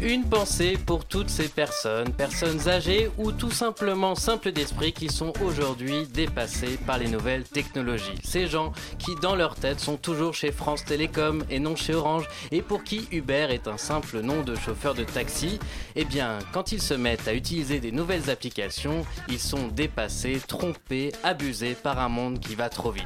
Une pensée pour toutes ces personnes, personnes âgées ou tout simplement simples d'esprit qui sont aujourd'hui dépassées par les nouvelles technologies. Ces gens qui dans leur tête sont toujours chez France Télécom et non chez Orange et pour qui Uber est un simple nom de chauffeur de taxi, eh bien quand ils se mettent à utiliser des nouvelles applications, ils sont dépassés, trompés, abusés par un monde qui va trop vite.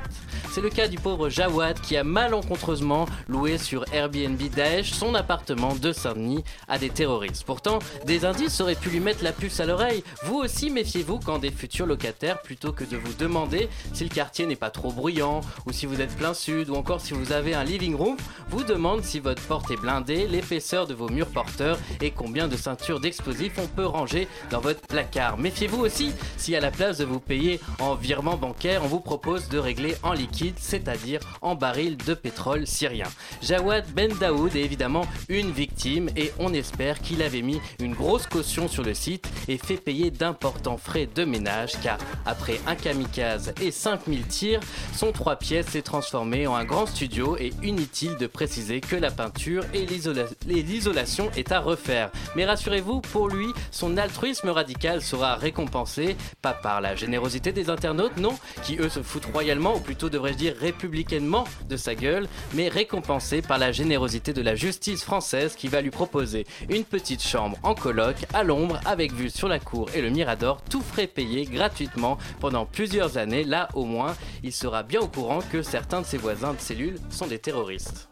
C'est le cas du pauvre Jawad qui a malencontreusement loué sur Airbnb Daesh son appartement de Saint-Denis à des terroristes. Pourtant, des indices auraient pu lui mettre la puce à l'oreille. Vous aussi, méfiez-vous quand des futurs locataires, plutôt que de vous demander si le quartier n'est pas trop bruyant, ou si vous êtes plein sud, ou encore si vous avez un living room, vous demandent si votre porte est blindée, l'épaisseur de vos murs porteurs et combien de ceintures d'explosifs on peut ranger dans votre placard. Méfiez-vous aussi si à la place de vous payer en virement bancaire, on vous propose de régler en liquide, c'est-à-dire en baril de pétrole syrien. Jawad Ben Daoud est évidemment une victime et on espère qu'il avait mis une grosse caution sur le site et fait payer d'importants frais de ménage car après un kamikaze et 5000 tirs, son trois pièces s'est transformé en un grand studio et inutile de préciser que la peinture et l'isolation est à refaire. Mais rassurez-vous, pour lui, son altruisme radical sera récompensé, pas par la générosité des internautes, non, qui eux se foutent royalement, ou plutôt devrais-je dire républicainement de sa gueule, mais récompensé par la générosité de la justice française qui va lui proposer une petite chambre en coloc à l'ombre avec vue sur la cour et le Mirador, tout frais payé gratuitement pendant plusieurs années. Là au moins, il sera bien au courant que certains de ses voisins de cellule sont des terroristes.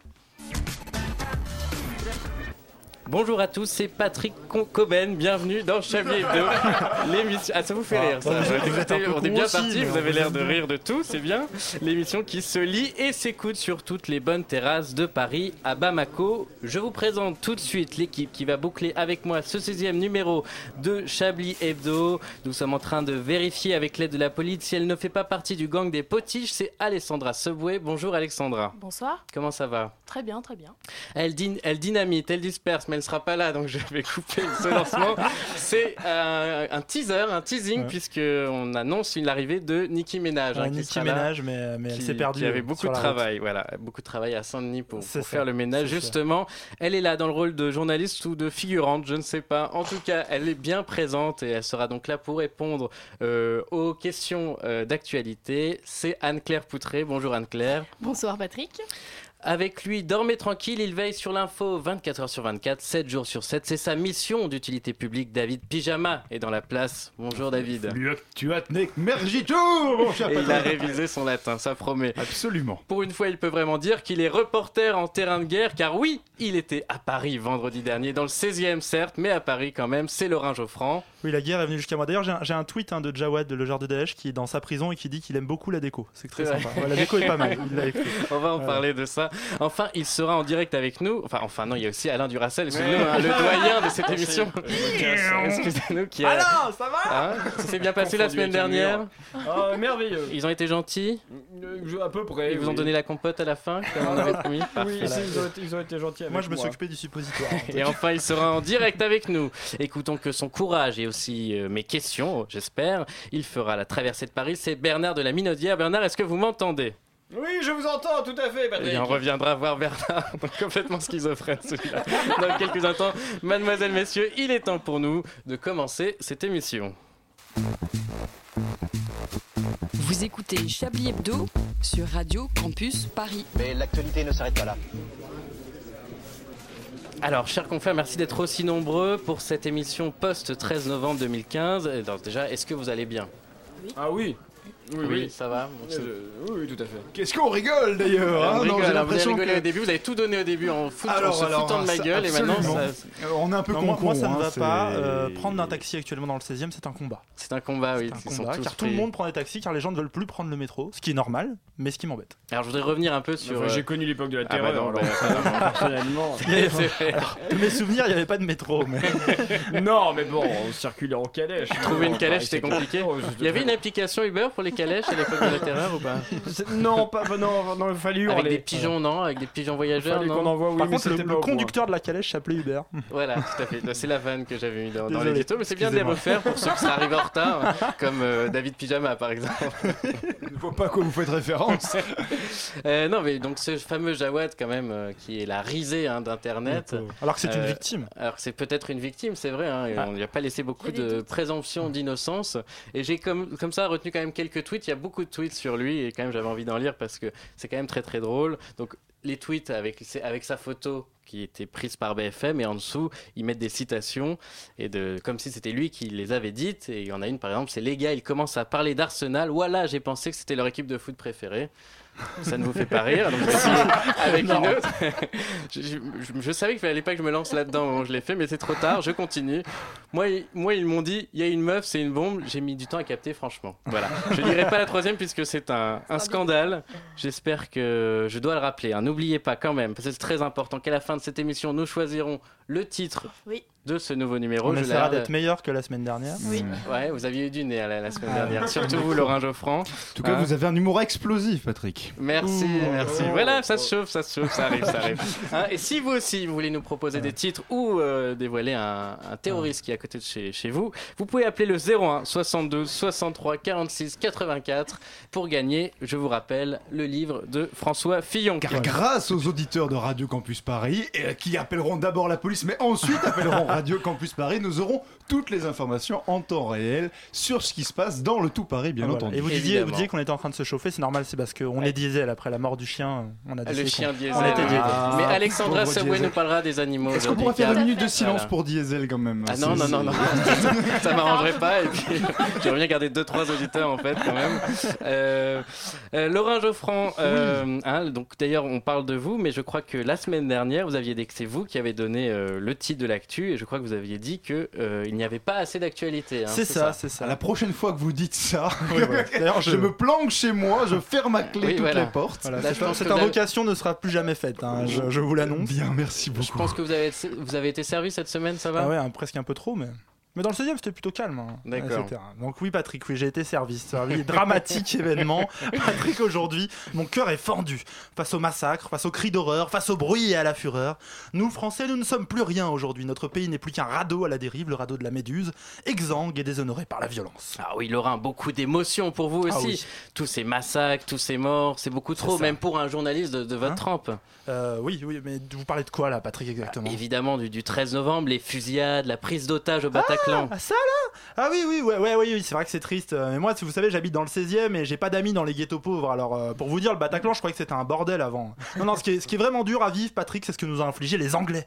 Bonjour à tous, c'est Patrick Coben, bienvenue dans Chablis Hebdo, l'émission... Ah ça vous fait rire ça, on est bien parti, vous avez l'air de rire de tout, c'est bien. L'émission qui se lit et s'écoute sur toutes les bonnes terrasses de Paris à Bamako. Je vous présente tout de suite l'équipe qui va boucler avec moi ce 16e numéro de Chablis Hebdo. Nous sommes en train de vérifier avec l'aide de la police si elle ne fait pas partie du gang des potiches, c'est Alessandra Subway. Bonjour Alexandra. Bonsoir. Comment ça va? Très bien, très bien. Elle, elle dynamite, elle disperse, mais elle ne sera pas là, donc je vais couper ce lancement. C'est euh, un teaser, un teasing, Ouais. puisqu'on annonce l'arrivée de Nicki. Ouais, hein, qui Nicki Minaj, mais, mais elle s'est perdue. Qui avait euh, beaucoup de travail, voilà, beaucoup de travail à Saint-Denis pour, faire le ménage. ça. Justement, elle est là dans le rôle de journaliste ou de figurante, je ne sais pas. En tout cas, elle est bien présente et elle sera donc là pour répondre euh, aux questions euh, d'actualité. C'est Anne-Claire Poutré. Bonjour Anne-Claire. Bonsoir Patrick. Avec lui, dormez tranquille, il veille sur l'info 24 heures sur 24, 7 jours sur 7. C'est sa mission d'utilité publique. David Pyjama est dans la place. Bonjour David. Tu as mergito, mon cher Et il a révisé son latin, ça promet. Absolument. Pour une fois, il peut vraiment dire qu'il est reporter en terrain de guerre, car oui, il était à Paris vendredi dernier, dans le 16e certes, mais à Paris quand même, c'est Laurent Geoffrand. Oui, la guerre est venue jusqu'à moi. D'ailleurs, j'ai un, tweet hein, de Jawad, le genre de Daesh, qui est dans sa prison et qui dit qu'il aime beaucoup la déco. C'est très sympa. Ouais, la déco est pas mal. Il l'a écrit. On va en Voilà. parler de ça. Enfin, il sera en direct avec nous. Enfin, enfin non, il y a aussi Alain Duracel, excusez-nous, hein, le doyen de cette Ah, émission. Excusez-nous. Qui a... Alors, ça va Hein ça s'est bien passé la semaine dernière. Ah, merveilleux. Ils ont été gentils Euh, À peu près. Ils vous ont donné la compote à la fin, comme on avait promis Oui, Parfait. ils, ont été, ils ont été gentils avec Moi, je me suis occupé du suppositoire. Et enfin, il sera en direct avec nous. Écoutons que son courage et aussi euh, mes questions, j'espère, il fera la traversée de Paris. C'est Bernard de la Minaudière. Bernard, est-ce que vous m'entendez? Oui, je vous entends tout à fait, Patrick. bien, on reviendra voir Bernard, donc complètement schizophrène celui-là, dans quelques instants. Mademoiselles, messieurs, il est temps pour nous de commencer cette émission. Vous écoutez Chablis Hebdo sur Radio Campus Paris. Mais l'actualité ne s'arrête pas là. Alors, chers confrères, merci d'être aussi nombreux pour cette émission post-13 novembre 2015. Et donc, déjà, est-ce que vous allez bien? Ah oui. Oui, oui. ça va. Oui, oui, tout à fait. Qu'est-ce qu'on rigole d'ailleurs on hein rigole, Non, j'ai alors, vous avez l'impression que- au début, vous avez tout donné au début en, fout- en Alors, se alors, foutant de ma gueule et maintenant ça- Euh, on est un peu Non, moi, con moi, ça ne va pas. Euh, prendre un taxi actuellement dans le 16 e c'est un combat. c'est un combat, oui. C'est un combat, tous car tout le monde prend des taxis, car les gens ne veulent plus prendre le métro, ce qui est normal, mais ce qui m'embête. Alors je voudrais revenir un peu sur. Enfin, euh, J'ai connu l'époque de la Ah bah terreur. non, alors, bah, personnellement. De mes souvenirs, il n'y avait pas de métro, non, mais bon, on circulait en calèche. Trouver une calèche, c'était compliqué. Oh, Il y avait une application Uber pour les calèches à l'époque de la terreur ou pas Non, pas, non, non, il fallait Avec des pigeons, non Avec des pigeons voyageurs, qu'on non envoie, oui, par mais contre, le, c'était le conducteur de la calèche s'appelait Uber. Voilà, tout à fait. C'est la vanne que j'avais mis dans, dans Désolé, l'édito, mais c'est bien de les refaire pour ceux qui seraient arrivés en retard, comme euh, David Pyjama par exemple. Je ne vois pas à quoi vous faites référence. Euh, non, mais donc ce fameux Jawad, quand même, euh, qui est la risée hein, d'Internet. Alors que c'est une victime. Alors que c'est peut-être une victime, c'est vrai, hein, et on lui a pas laissé beaucoup de présomption d'innocence. Et j'ai comme, comme ça retenu quand même quelques tweets. Il y a beaucoup de tweets sur lui et quand même j'avais envie d'en lire parce que c'est quand même très très drôle. Donc les tweets avec, avec sa photo qui était prise par BFM et en dessous ils mettent des citations et de comme si c'était lui qui les avait dites et il y en a une par exemple c'est les gars ils commencent à parler d'Arsenal voilà j'ai pensé que c'était leur équipe de foot préférée ça ne vous fait pas rire donc voici avec une autre. Je, je- je- je savais qu'il fallait pas que je me lance là-dedans je l'ai fait mais c'est trop tard je continue. Moi, ils- moi ils m'ont dit il y a une meuf c'est une bombe. J'ai mis du temps à capter franchement. Voilà. Je lirai pas la troisième puisque c'est un, un scandale. J'espère que je dois le rappeler hein. n'oubliez pas quand même parce que c'est très important qu'à la fin de cette émission nous choisirons le titre Oui. De ce nouveau numéro On Je essaiera d'être meilleur que la semaine dernière. Oui. Ouais, vous aviez eu du nez la, la semaine dernière, surtout vous, Laurent Geoffrand. En tout cas, Hein vous avez un humour explosif, Patrick. Merci, Ouh. merci. Oh. Voilà, ça se chauffe, ça se chauffe, ça arrive, ça arrive. Hein, et si vous aussi, vous voulez nous proposer des titres ou euh, dévoiler un, un terroriste qui est à côté de chez, chez vous, vous pouvez appeler le 01 72 63 46 84 pour gagner, je vous rappelle, le livre de François Fillon. Car grâce aux auditeurs de Radio Campus Paris, et, euh, qui appelleront d'abord la police, mais ensuite appelleront Radio Campus Paris, nous aurons toutes les informations en temps réel sur ce qui se passe dans le tout Paris, bien Ah, voilà. entendu. Et vous disiez, vous disiez qu'on était en train de se chauffer, c'est normal, c'est parce qu'on est diesel après la mort du chien. On a Le décidé chien diesel. On était diesel. Ah, Mais Alexandra diesel. nous parlera des animaux. Est-ce qu'on pourrait faire une minute de silence Voilà. pour Diesel quand même? Ah non, non, non, non, ça m'arrangerait pas. Et puis, j'aimerais bien garder 2-3 auditeurs en fait, quand même. Euh, euh, Laurent euh, hein, donc d'ailleurs, on parle de vous, mais je crois que la semaine dernière, vous aviez dit que c'est vous qui avez donné euh, le titre de l'actu, et je crois que vous aviez dit qu'il il n'y avait pas assez d'actualité. hein, C'est ça, c'est ça. La prochaine fois que vous dites ça, Oui, ouais. D'ailleurs, je... je- me planque chez moi, je ferme à clé Oui, toutes voilà. les portes. Voilà, Là, cette je que invocation ne sera plus jamais faite, hein, je, je vous l'annonce. Bien, merci beaucoup. Je pense que vous avez, vous avez été servi cette semaine, ça va? Ah ouais, hein, presque un peu trop, mais. Mais dans le 16 e c'était plutôt calme. hein, D'accord. Donc oui, Patrick, oui, j'ai été servi. servi. Dramatique événement. Patrick, aujourd'hui, mon cœur est fendu. Face au massacre, face aux cris d'horreur, face au bruit et à la fureur. Nous, Français, nous ne sommes plus rien aujourd'hui. Notre pays n'est plus qu'un radeau à la dérive, le radeau de la Méduse, exsangue et déshonoré par la violence. Ah oui, Laurent, beaucoup d'émotions pour vous Ah aussi. oui. Tous ces massacres, tous ces morts, c'est beaucoup trop, même pour un journaliste de, de votre Hein trempe. Euh, oui, oui, mais vous parlez de quoi là, Patrick, exactement Évidemment, du, du 13 novembre, les fusillades, la prise d'otages au Bataclan. Ah ça là Ah oui oui ouais ouais, ouais, oui, c'est vrai que c'est triste. Euh, Mais moi, si vous savez, j'habite dans le 16e et j'ai pas d'amis dans les ghettos pauvres. Alors euh, pour vous dire, le Bataclan, je croyais que c'était un bordel avant. Non non, ce qui est, ce qui est vraiment dur à vivre, Patrick, c'est ce que nous ont infligé les Anglais.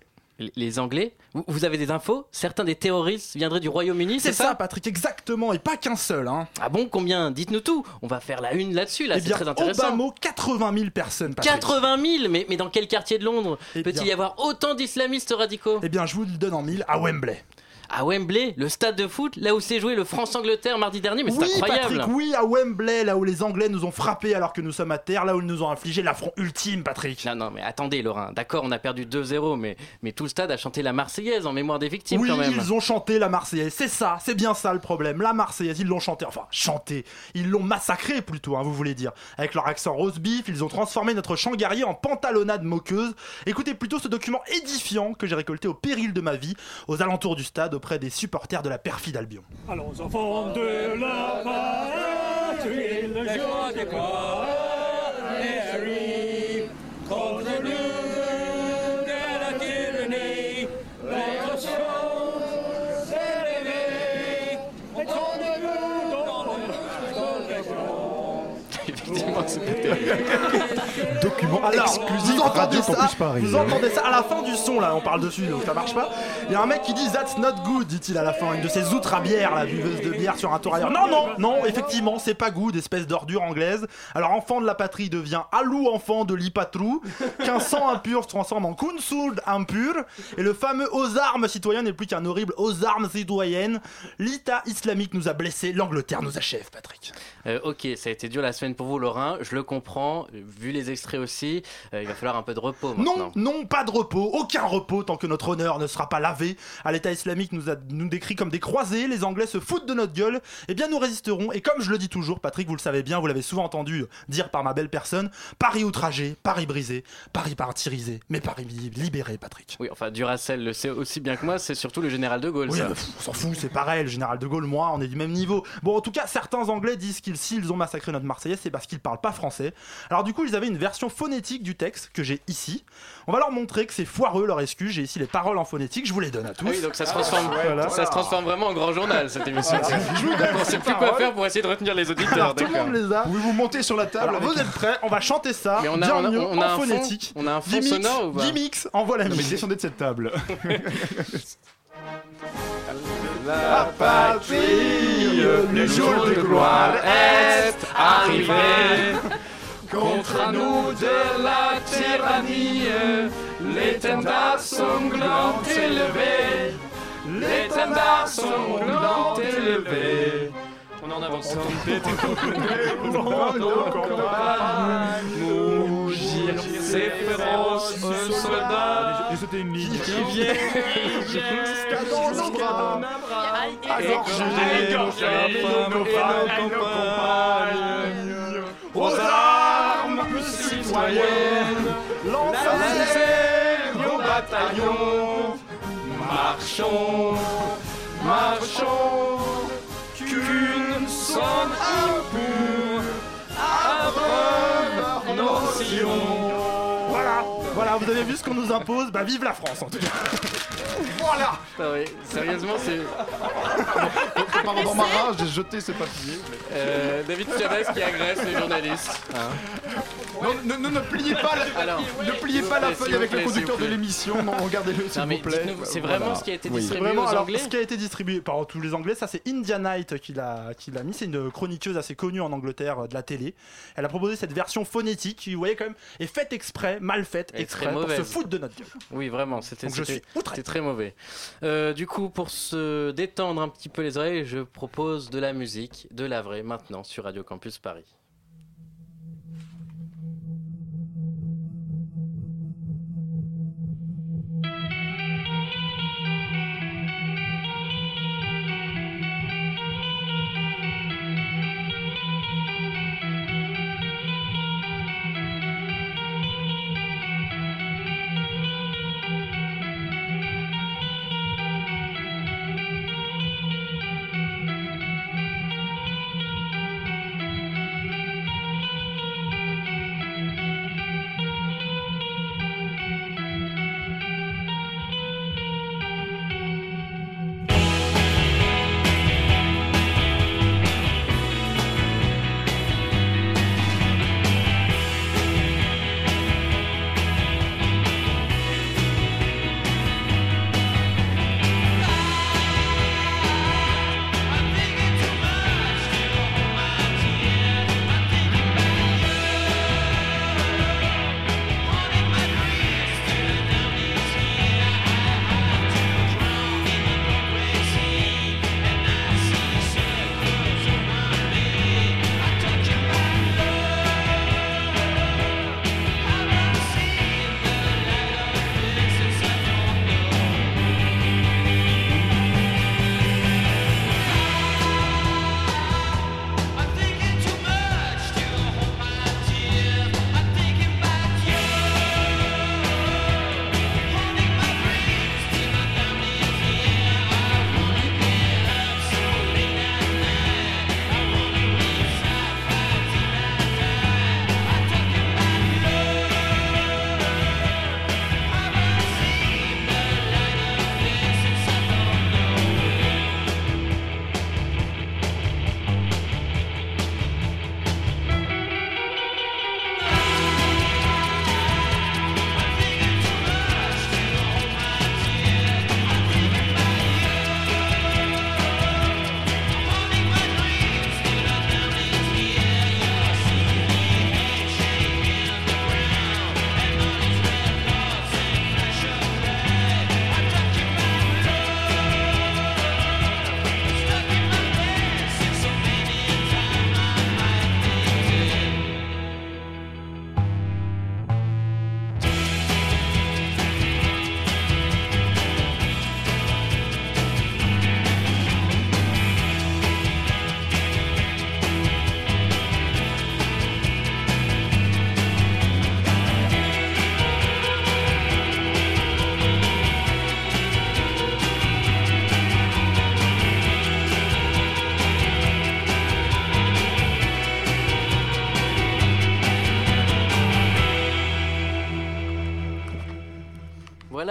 Les- Anglais vous, avez des infos Certains des terroristes viendraient du Royaume-Uni, C'est ça, ça, Patrick, exactement, et pas qu'un seul. Hein. Ah bon, combien Dites-nous tout. On va faire la une là-dessus, là, eh c'est très intéressant. bas mot, 80 000 personnes, Patrick. 80 000 mais, mais dans quel quartier de Londres Eh Peut-il y avoir autant d'islamistes radicaux Eh bien, je vous le donne en mille, à Wembley. À Wembley, le stade de foot, là où s'est joué le France-Angleterre mardi dernier, mais c'est oui, incroyable Patrick, oui, à Wembley, là où les Anglais nous ont frappés alors que nous sommes à terre, là où ils nous ont infligé l'affront ultime, Patrick. Non, non, mais attendez, Laurent. D'accord, on a perdu 2-0, mais, mais tout le stade a chanté la Marseillaise en mémoire des victimes oui, quand même. ils ont chanté la Marseillaise, c'est ça, c'est bien ça le problème. La Marseillaise, ils l'ont chanté, enfin chanté, ils l'ont massacré plutôt, hein, vous voulez dire. Avec leur accent rose beef, ils ont transformé notre chant guerrier en pantalonnade moqueuse. Écoutez plutôt ce document édifiant que j'ai récolté au péril de ma vie, aux alentours du stade, auprès des supporters de la perfide Albion. Allons enfants de la patrie, le jour des corps arrive contre nous de la tyrannie. Notre chant s'est levé, tournez-vous dans le Effectivement, Document Alors, exclusif vous entendez Radio ça, Campus Paris. Vous entendez ça à la fin du son là, on parle dessus donc ça marche pas. Il y a un mec qui dit That's not good, dit-il à la fin, une de ces outres à bière, la buveuse de bière sur un tour ailleurs. Non, non, non, effectivement, c'est pas good, espèce d'ordure anglaise. Alors, enfant de la patrie devient alou enfant de l'ipatrou, qu'un sang impur se transforme en kunsoud impur, et le fameux aux armes citoyen n'est plus qu'un horrible aux armes citoyennes. L'État islamique nous a blessés, l'Angleterre nous achève, Patrick. Euh, ok, ça a été dur la semaine pour vous, Lorrain. Je le comprends. Vu les extraits aussi, euh, il va falloir un peu de repos Non, maintenant. non, pas de repos, aucun repos tant que notre honneur ne sera pas lavé. À l'État islamique nous a nous décrit comme des croisés, les Anglais se foutent de notre gueule. Eh bien, nous résisterons. Et comme je le dis toujours, Patrick, vous le savez bien, vous l'avez souvent entendu dire par ma belle personne, Paris outragé, Paris brisé, Paris martyrisé, mais Paris li- libéré, Patrick. Oui, enfin, Duracell le sait aussi bien que moi, c'est surtout le général de Gaulle. Oui, ça. on s'en fout, c'est pareil, le général de Gaulle, moi, on est du même niveau. Bon, en tout cas, certains Anglais disent qu'ils, s'ils ont massacré notre Marseillaise, c'est parce qu'ils parlent pas français. Alors, du coup, ils avaient une version phonétique du texte que j'ai ici. On va leur montrer que c'est foireux leur excuse. J'ai ici les paroles en phonétique, je vous les donne à tous. Ah oui, donc ça se transforme, Voilà. ça se transforme vraiment en grand journal cette émission. Voilà. Je vous donne on sait plus quoi faire pour essayer de retenir les auditeurs. Alors, tout le monde les a. Pouvez-vous monter sur la table Alors, vous êtes prêts? On va chanter ça. Mais on a- bien on a- mieux on a en un fond- phonétique. on a un fond 10 mix, sonore ou pas? 10 mix, envoie la Non, mais descendez de cette table. La patrie, le jour de gloire est arrivé. Contre nous de la tyrannie, l'étendard sanglant élevé, l'étendard sanglant élevé. On en avance. Ces féroces soldats J'ai sauté une ligne. qui viennent nos bras. égorger nos femmes et nos compagnes. Citoyennes, lancez nos bataillons. Marchons, marchons, qu'une sonne impure abreuve nos sillons. Voilà, vous avez vu ce qu'on nous impose Bah vive la France en tout cas Voilà Ah oui, sérieusement, c'est Pardon, dans ma rage, j'ai jeté ce papier. euh, David Chavez qui agresse les journalistes. hein. Non, ne, ne, ne pliez pas la, Alors, ne pliez pas la s'il feuille avec plaît, le conducteur de l'émission. Non, regardez-le, s'il vous plaît. c'est Voilà. vraiment ce qui a été Oui. distribué Vraiment, aux alors, Anglais ce qui a été distribué par tous les Anglais, ça c'est India Knight qui l'a mis. C'est une chroniqueuse assez connue en Angleterre euh, de la télé. Elle a proposé cette version phonétique qui, vous voyez, quand même, est faite exprès, mal faite très pour se foutre de notre gueule. Oui, vraiment, c'était très mauvais. Euh, du coup, pour se détendre un petit peu les oreilles, je propose de la musique, de la vraie, maintenant sur Radio Campus Paris.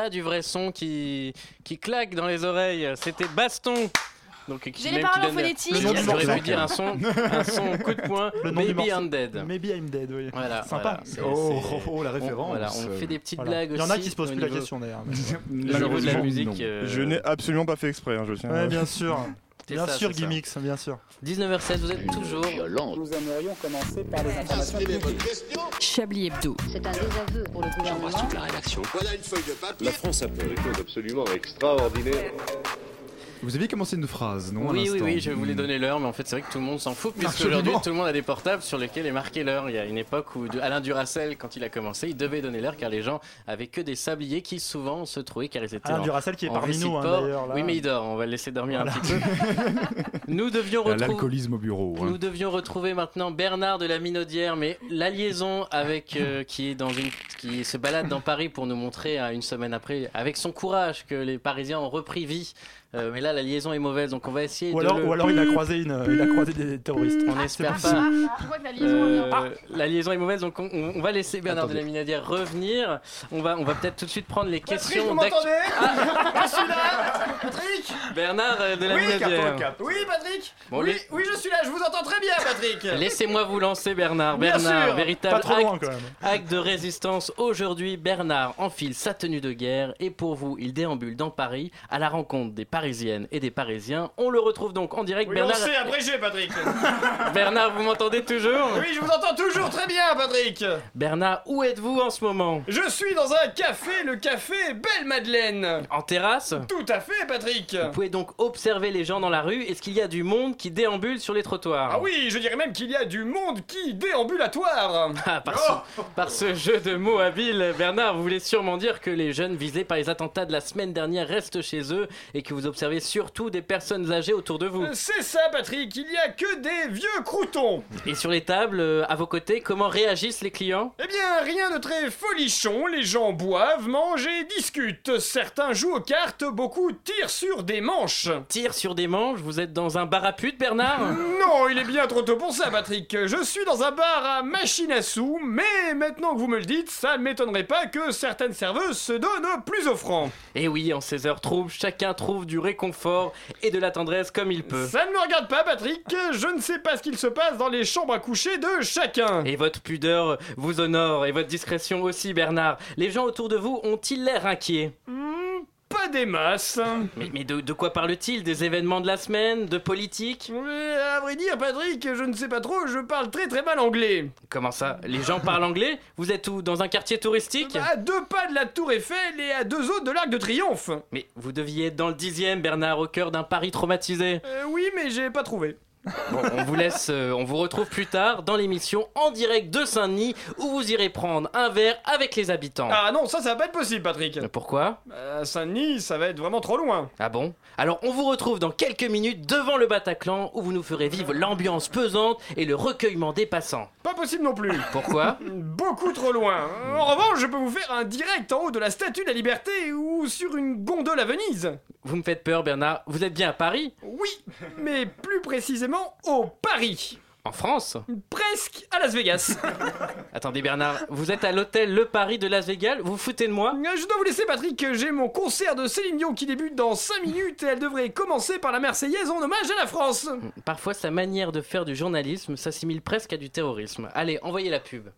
Pas du vrai son qui, qui claque dans les oreilles, c'était baston. Donc, qui J'ai même les paroles qui en donne- phonétique. Le nom du J'aurais pu dire un son, un son coup de poing, Le nom du Maybe morceau. I'm Dead. Maybe I'm dead, oui. Voilà, Sympa. voilà, c'est- Oh, c'est- oh, oh, la on- référence. voilà, on fait des petites Voilà. blagues Il y en a qui se posent au plus la niveau- question d'ailleurs. au niveau de la Malheureusement, musique. euh, Je n'ai absolument pas fait exprès, hein, je tiens. Ouais, bien sûr. C'est Bien ça, sûr. Gimmicks, bien sûr. 19h16, vous êtes toujours. Violence. Nous aimerions commencer par les informations publiques. Chablis Hebdo. C'est un désaveu pour le gouvernement. La France a fait des choses absolument extraordinaires. Vous aviez commencé une phrase, non à Oui, oui, oui, je voulais Hmm. donner l'heure, mais en fait, c'est vrai que tout le monde s'en fout, puisque Absolument. aujourd'hui, tout le monde a des portables sur lesquels est marqué l'heure. Il y a une époque où Alain Duracel, quand il a commencé, il devait donner l'heure car les gens avaient que des sabliers qui souvent se trouvaient car ils étaient Alain en- Duracel qui est parmi nous, hein, d'ailleurs, là. Oui, mais il dort, on va le laisser dormir Voilà. un petit peu. Nous devions retrouver. L'alcoolisme au bureau. hein. Nous devions retrouver maintenant Bernard de la Minaudière, mais la liaison avec euh, qui est dans une qui se balade dans Paris pour nous montrer euh, une semaine après avec son courage que les Parisiens ont repris vie. Euh, mais là, la liaison est mauvaise, donc on va essayer Ou de. alors, le- ou alors il a croisé une, il a croisé des terroristes. On espère C'est pas. La liaison Euh, la liaison est mauvaise, donc on, on va laisser Bernard Attendez. de la Minaudière revenir. On va, on va peut-être tout de suite prendre les Patrick, questions. vous m'entendez Je suis là Patrick Bernard euh, de la Oui, Minaudière. Oui, Patrick Bon, oui, les- oui, je suis là, je vous entends très bien, Patrick Laissez-moi vous lancer, Bernard. Bien Bernard, sûr. véritable Pas trop acte, loin quand même. acte de résistance. Aujourd'hui, Bernard enfile sa tenue de guerre et pour vous, il déambule dans Paris à la rencontre des Parisiennes et des Parisiens. On le retrouve donc en direct. Oui, Bernard, lancé, abrégé, Patrick. Bernard, vous m'entendez toujours? Oui, je vous entends toujours très bien, Patrick. Bernard, où êtes-vous en ce moment? Je suis dans un café, le café Belle Madeleine. En terrasse? Tout à fait, Patrick. Vous pouvez donc observer les gens dans la rue. Est-ce qu'il y a du monde qui déambule sur les trottoirs? Ah oui, je dirais même qu'il y a du monde qui déambulatoire Ah, par, ce, par ce jeu de mots habile, Bernard, vous voulez sûrement dire que les jeunes visés par les attentats de la semaine dernière restent chez eux et que vous observez surtout des personnes âgées autour de vous. Euh, C'est ça, Patrick, il y a que des vieux croutons Et sur les tables, euh, à vos côtés, comment réagissent les clients? Eh bien, rien de très folichon, les gens boivent, mangent et discutent. Certains jouent aux cartes, beaucoup tirent sur des manches. Tirent sur des manches Vous êtes dans un bar à pute, Bernard? Non, il est bien trop tôt pour ça, Patrick. Je suis dans un bar à machine à sous, mais maintenant que vous me le dites, ça ne m'étonnerait pas que certaines serveuses se donnent plus offrant. Et Eh oui, en ces heures troubles, chacun trouve du réconfort et de la tendresse comme il peut. Ça ne me regarde pas, Patrick. Je ne sais pas ce qu'il se passe dans les chambres à coucher de chacun. Et votre pudeur vous honore, et votre discrétion aussi, Bernard. Les gens autour de vous ont-ils l'air inquiets? Hmm, pas des masses. Mais, mais de, de quoi parle-t-il Des événements de la semaine De politique Mais à vrai dire, Patrick, je ne sais pas trop, je parle très très mal anglais. Comment ça Les gens parlent anglais Vous êtes où Dans un quartier touristique À deux pas de la Tour Eiffel et à deux autres de l'Arc de Triomphe. Mais vous deviez être dans le dixième, Bernard, au cœur d'un Paris traumatisé. Euh, oui, mais j'ai pas trouvé. Bon, on vous laisse, euh, on vous retrouve plus tard dans l'émission en direct de Saint-Denis où vous irez prendre un verre avec les habitants. Ah non, ça, ça va pas être possible, Patrick. Pourquoi? À Saint-Denis, ça va être vraiment trop loin. Ah bon? Alors on vous retrouve dans quelques minutes devant le Bataclan où vous nous ferez vivre l'ambiance pesante et le recueillement des passants. Pas possible non plus. Pourquoi? Beaucoup trop loin. En revanche, je peux vous faire un direct en haut de la Statue de la Liberté ou sur une gondole à Venise. Vous me faites peur, Bernard. Vous êtes bien à Paris? Oui, mais plus précisément au Paris. En France Presque à Las Vegas. Attendez, Bernard, vous êtes à l'hôtel Le Paris de Las Vegas Vous vous foutez de moi Je dois vous laisser, Patrick, j'ai mon concert de Céline Dion qui débute dans 5 minutes et elle devrait commencer par la Marseillaise en hommage à la France. Parfois, sa manière de faire du journalisme s'assimile presque à du terrorisme. Allez, envoyez la pub.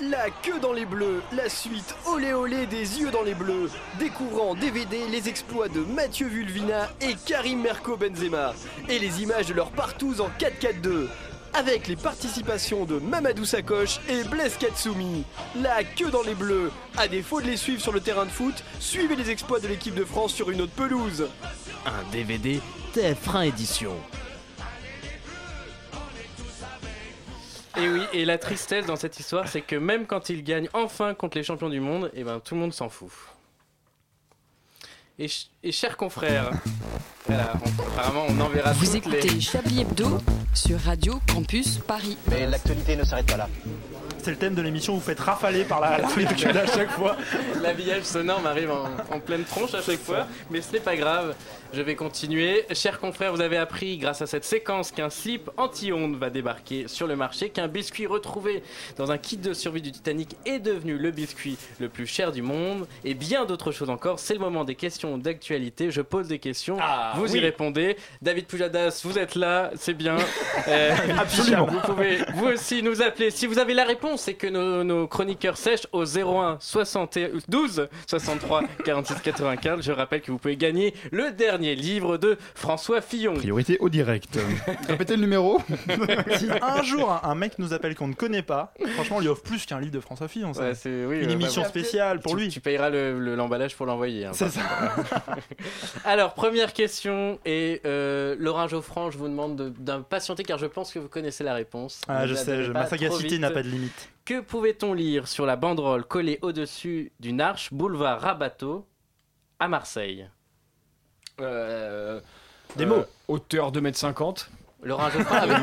La queue dans les bleus, la suite olé olé des yeux dans les bleus, découvrant DVD les exploits de Mathieu Vulvina et Karim Merco Benzema, et les images de leurs partous en 4-4-2, avec les participations de Mamadou Sakoche et Blaise Katsumi. La queue dans les bleus, à défaut de les suivre sur le terrain de foot, suivez les exploits de l'équipe de France sur une autre pelouse. Un DVD TF1 édition. Et oui, et la tristesse dans cette histoire, c'est que même quand ils gagnent enfin contre les champions du monde, et ben tout le monde s'en fout. Et, ch- et chers confrères, voilà, on- apparemment on enverra Vous les- écoutez Chablis Hebdo sur Radio Campus Paris. Mais l'actualité ne s'arrête pas là. C'est le thème de l'émission. Vous faites rafaler par la, la pellicule à chaque fois. L'habillage sonore m'arrive en, en pleine tronche à chaque fois, mais ce n'est pas grave. Je vais continuer. Chers confrères, vous avez appris grâce à cette séquence qu'un slip anti-ondes va débarquer sur le marché, qu'un biscuit retrouvé dans un kit de survie du Titanic est devenu le biscuit le plus cher du monde, et bien d'autres choses encore. C'est le moment des questions d'actualité. Je pose des questions, vous y répondez. David Pujadas, vous êtes là, c'est bien. Euh, Absolument. Vous pouvez vous aussi nous appeler si vous avez la réponse et que nos, nos chroniqueurs sèchent au 01 72 63 46 95. Je rappelle que vous pouvez gagner le dernier livre de François Fillon. Priorité au direct. Répétez le numéro. si un jour un, mec nous appelle qu'on ne connaît pas, franchement, on lui offre plus qu'un livre de François Fillon. ça. Ouais, c'est- oui, Une euh, émission bah, spéciale pour tu, lui. Tu payeras le- le- l'emballage pour l'envoyer. hein, C'est contre. Alors, première question. Et euh, Laurent Geoffrand, je vous demande de- d'impatienter car je pense que vous connaissez la réponse. Ah, je sais, je- ma sagacité n'a pas de limite. Que pouvait-on lire sur la banderole collée au-dessus d'une arche boulevard Rabateau à Marseille? Euh, Des euh, mots. Hauteur 2m50. Laurent Geoffrand avait...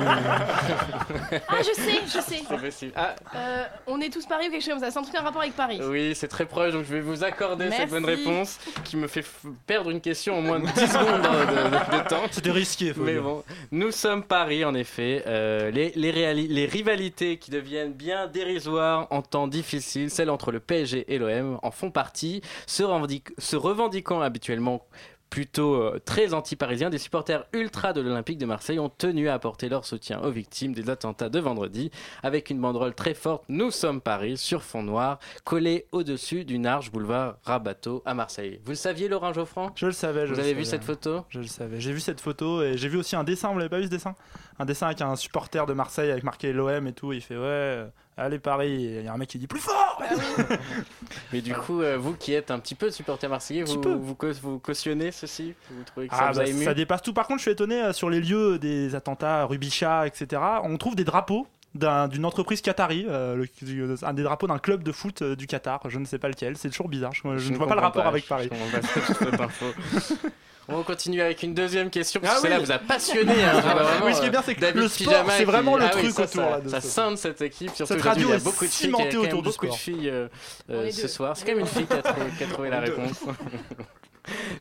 Ah, je sais, je sais. C'est possible. Ah, Euh, on est tous Paris ou quelque chose comme ça. C'est un truc en rapport avec Paris. oui, c'est très proche, donc je vais vous accorder cette bonne réponse qui me fait f- perdre une question en moins de 10 secondes de, de- de temps. C'était risqué, faut Mais dire. bon, nous sommes Paris en effet. Euh, les, les, réali- les rivalités qui deviennent bien dérisoires en temps difficiles, celles entre le PSG et l'OM, en font partie. Se, revendique- se revendiquant habituellement plutôt euh, très anti-parisiens, des supporters ultra de l'Olympique de Marseille ont tenu à apporter leur soutien aux victimes des attentats de vendredi avec une banderole très forte Nous sommes Paris sur fond noir collée au-dessus d'une arche boulevard Rabateau à Marseille. Vous le saviez Laurent Geoffrand Je le savais. Je Vous avez vu cette photo? Je le savais. J'ai vu cette photo et j'ai vu aussi un dessin. Vous l'avez pas vu ce dessin? Un dessin avec un supporter de Marseille avec marqué l'OM et tout. Il fait ouais, euh, allez Paris. Et Il y a un mec qui dit plus fort. Mais du coup, euh, vous qui êtes un petit peu supporter marseillais, vous, vous, cau- vous cautionnez ceci? Vous trouvez que ça Ah, vous bah, a ému? ça dépasse tout. Par contre, je suis étonné euh, sur les lieux des attentats, Rubichat, etc. On trouve des drapeaux d'un- d'une entreprise qatari, euh, le- du- un des drapeaux d'un club de foot euh, du Qatar. Je ne sais pas lequel. C'est toujours bizarre. Je, je ne vois pas le rapport pas, avec je Paris. pas. On va continuer avec une deuxième question, parce Ah que celle-là oui. vous a passionné. hein, Ah bah, vraiment, oui, ce qui est bien, euh, c'est que David le sport, Pyjama c'est qui- vraiment le Ah oui, truc ça, autour, ça, là, de Ça scinde cette équipe, surtout Cette radio il y a beaucoup de filles, il y a autour du beaucoup de filles euh, euh, ce deux. soir. C'est quand même une fille qui a trouvé, qui a trouvé la réponse.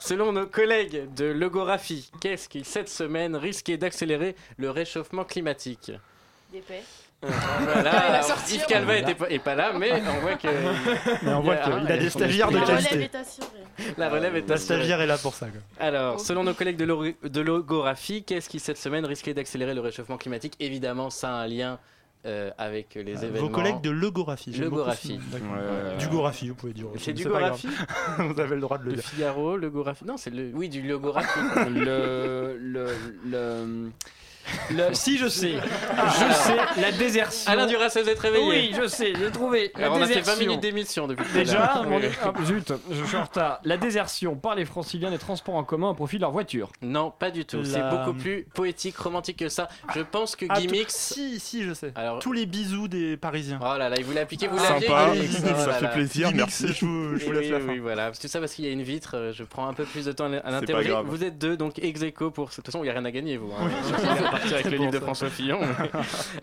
Selon nos collègues de Logographie, qu'est-ce qui, cette semaine, risquait d'accélérer le réchauffement climatique? D'épais. Voilà, Il sortir. Yves Calva était pas, est pas là, mais on voit que. Mais on voit il y qu'il a des stagiaires de esprit- La relève qualité. est assurée. La relève est La assurée. stagiaire est là pour ça. quoi. Alors, selon nos collègues de, lo- de logographie, qu'est-ce qui cette semaine risquait d'accélérer le réchauffement climatique? Évidemment, ça a un lien euh, avec les Euh, événements. Vos collègues de nom. D'accord. Euh, Du gographie, vous pouvez dire. C'est du gographie Vous avez le droit de le Le dire. Figaro, logographie. Non, c'est le. Oui, du logographie. le, le, le, le- Si, je sais. Je sais, la désertion. Alain Duras, vous êtes réveillé Oui, je sais, j'ai trouvé. La Alors, on a fait 20 désertion. minutes d'émission depuis Déjà, mon- Oui. ah, zut, je suis en retard. La désertion par les franciliens des transports en commun au profit de leur voiture. Non, pas du tout. C'est La- beaucoup plus poétique, romantique que ça. Je pense que Ah, Gimmicks. tout- Si, si, je sais. Alors, Tous les bisous des Parisiens. Oh là là, il voulait appliquer, vous Ah, l'aviez Sympa, Gimmicks, oh ça fait plaisir, Gimmicks, merci. je vous, je vous laisse oui, la oui, fin. voilà. Tout ça parce qu'il y a une vitre, euh, je prends un peu plus de temps à l'interroger. Vous êtes deux, donc ex aequo pour. De toute façon, il n'y a rien à gagner, vous. Hein. Repartir avec le livre de. François Fillon.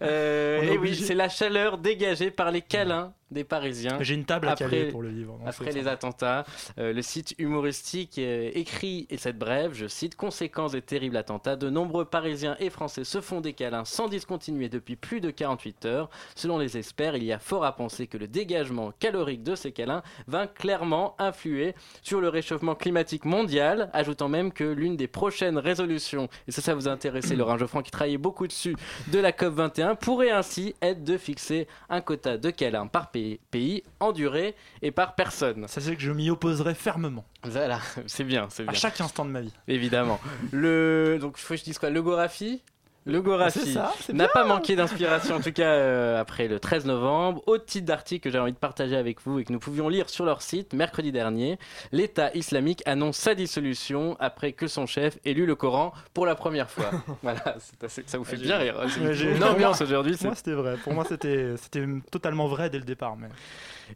Euh, On est et oui, c'est la chaleur dégagée par les câlins des Parisiens. J'ai une table à Après- caler pour le livre. Non, Après les ça. attentats, euh, le site humoristique euh, écrit et cette brève, je cite, conséquence des terribles attentats, de nombreux Parisiens et Français se font des câlins sans discontinuer depuis plus de 48 heures. Selon les experts, il y a fort à penser que le dégagement calorique de ces câlins va clairement influer sur le réchauffement climatique mondial, ajoutant même que l'une des prochaines résolutions, et ça, ça vous a intéressé, Laurent Geoffrand, qui travaillait beaucoup dessus, de la COP21, pourrait ainsi être de fixer un quota de câlins par pays, pays en durée et par personne. Ça c'est que je m'y opposerai fermement. Voilà, c'est bien, c'est À bien. chaque instant de ma vie. Évidemment. Le donc il faut que je dise quoi? Logographie C'est Logographie ça, c'est n'a pas manqué d'inspiration, en tout cas euh, après le 13 novembre. Autre titre d'article que j'ai envie de partager avec vous et que nous pouvions lire sur leur site mercredi dernier. L'État islamique annonce sa dissolution après que son chef ait lu le Coran pour la première fois. voilà, assez- ça vous fait bien rire. C'est j'ai- une ambiance aujourd'hui. Moi c'était vrai. Pour moi c'était c'était totalement vrai dès le départ. Mais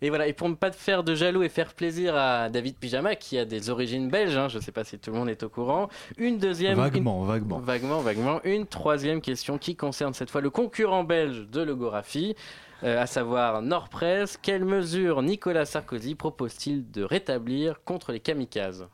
Et voilà, et pour ne pas te faire de jaloux et faire plaisir à David Pyjama, qui a des origines belges, hein, je ne sais pas si tout le monde est au courant, une deuxième... Vaguement, vaguement. Vaguement, vaguement. Une troisième question qui concerne cette fois le concurrent belge de Logographie, euh, à savoir Nordpress. Quelles mesures Nicolas Sarkozy propose-t-il de rétablir contre les kamikazes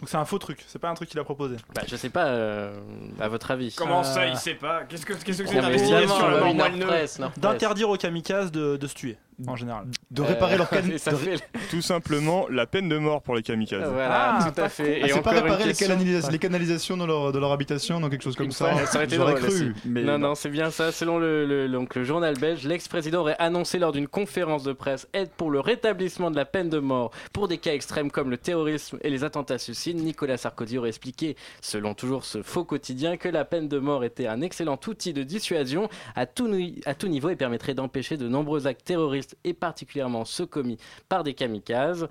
Donc c'est un faux truc, c'est pas un truc qu'il a proposé. bah, Je sais pas, euh, à votre avis. Comment ça, Euh, il sait pas? Qu'est-ce que que c'est moelleux Nordpress, Nordpress. D'interdire aux kamikazes de, de se tuer, en général. De réparer leur et ça de- fait- Tout simplement la peine de mort pour les kamikazes. Voilà, Ah, tout à fait. Ah, Et c'est pas une réparer les, question- canalisa- les canalisations dans leur, de leur habitation, dans quelque chose comme ça. Ouais, ça aurait été J'aurais drôle cru. Mais non, non, c'est bien ça. Selon le, le- donc, le journal belge, l'ex-président aurait annoncé lors d'une conférence de presse aide pour le rétablissement de la peine de mort pour des cas extrêmes comme le terrorisme et les attentats suicides. Nicolas Sarkozy aurait expliqué, selon toujours ce faux quotidien, que la peine de mort était un excellent outil de dissuasion à tout, ni- à tout niveau et permettrait d'empêcher de nombreux actes terroristes et particulièrement ceux commis par des kamikazes.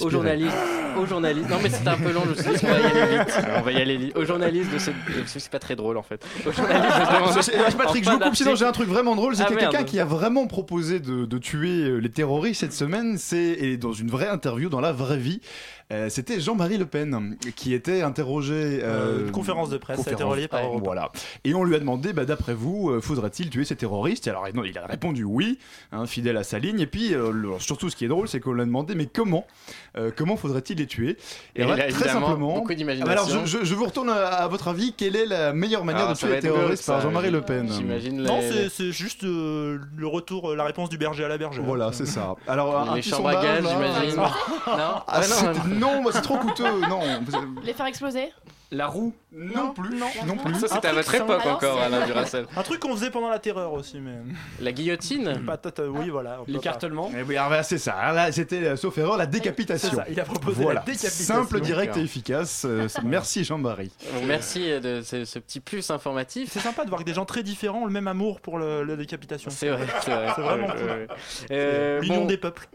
Aux journalistes, aux journalistes. Non, mais c'est un peu long. Je suis on va y aller vite. On va y aller vite. Aux journalistes de ce. C'est pas très drôle en fait. Aux journalistes de C'est- Patrick, je vous coupe, sinon j'ai un truc vraiment drôle. C'est Ah, quelqu'un qui a vraiment proposé de, de tuer euh, les terroristes cette semaine. C'est et dans une vraie interview, dans la vraie vie. Euh, C'était Jean-Marie Le Pen qui était interrogé. Euh, euh, une conférence de presse, ça a été conférence- relayé par ouais, Europe. Voilà. Et on lui a demandé, bah, d'après vous, euh, faudrait-il tuer ces terroristes? Et Alors non, il a répondu oui, hein, fidèle à sa ligne. Et puis euh, le- surtout, ce qui est drôle, c'est qu'on lui a demandé, mais comment, euh, comment faudrait-il les tuer? Et il là, très simplement. beaucoup Ah, d'imagination. bah Alors je, je- je vous retourne à, à votre avis. Quelle est la meilleure manière Alors, de tuer les terroristes par Jean-Marie Le Pen? J'imagine Non, les- c'est- juste euh, le retour, la réponse du berger à la bergère. Voilà, c'est ça. Alors, un les petit chambres à gaz, j'imagine. Non? Ah, Ah, non, non, c'est trop coûteux. Non, Les faire exploser La roue non plus. Non, plus. Ça, c'était à votre époque encore, Alain Duracell. Un truc qu'on faisait pendant la terreur aussi, mais. La guillotine Patate, euh, oui, voilà. on peut L'écartèlement Eh oui, alors, bah, c'est ça. Là, c'était, euh, sauf erreur, la décapitation. Ça, il a proposé Voilà. la décapitation. Simple, direct et efficace. Euh, merci Jean-Marie. Merci de ce, ce petit plus informatif. C'est sympa de voir que des gens très différents ont le même amour pour le- la décapitation. C'est vrai, c'est vrai. C'est vraiment cool. Euh, L'union bon, des peuples.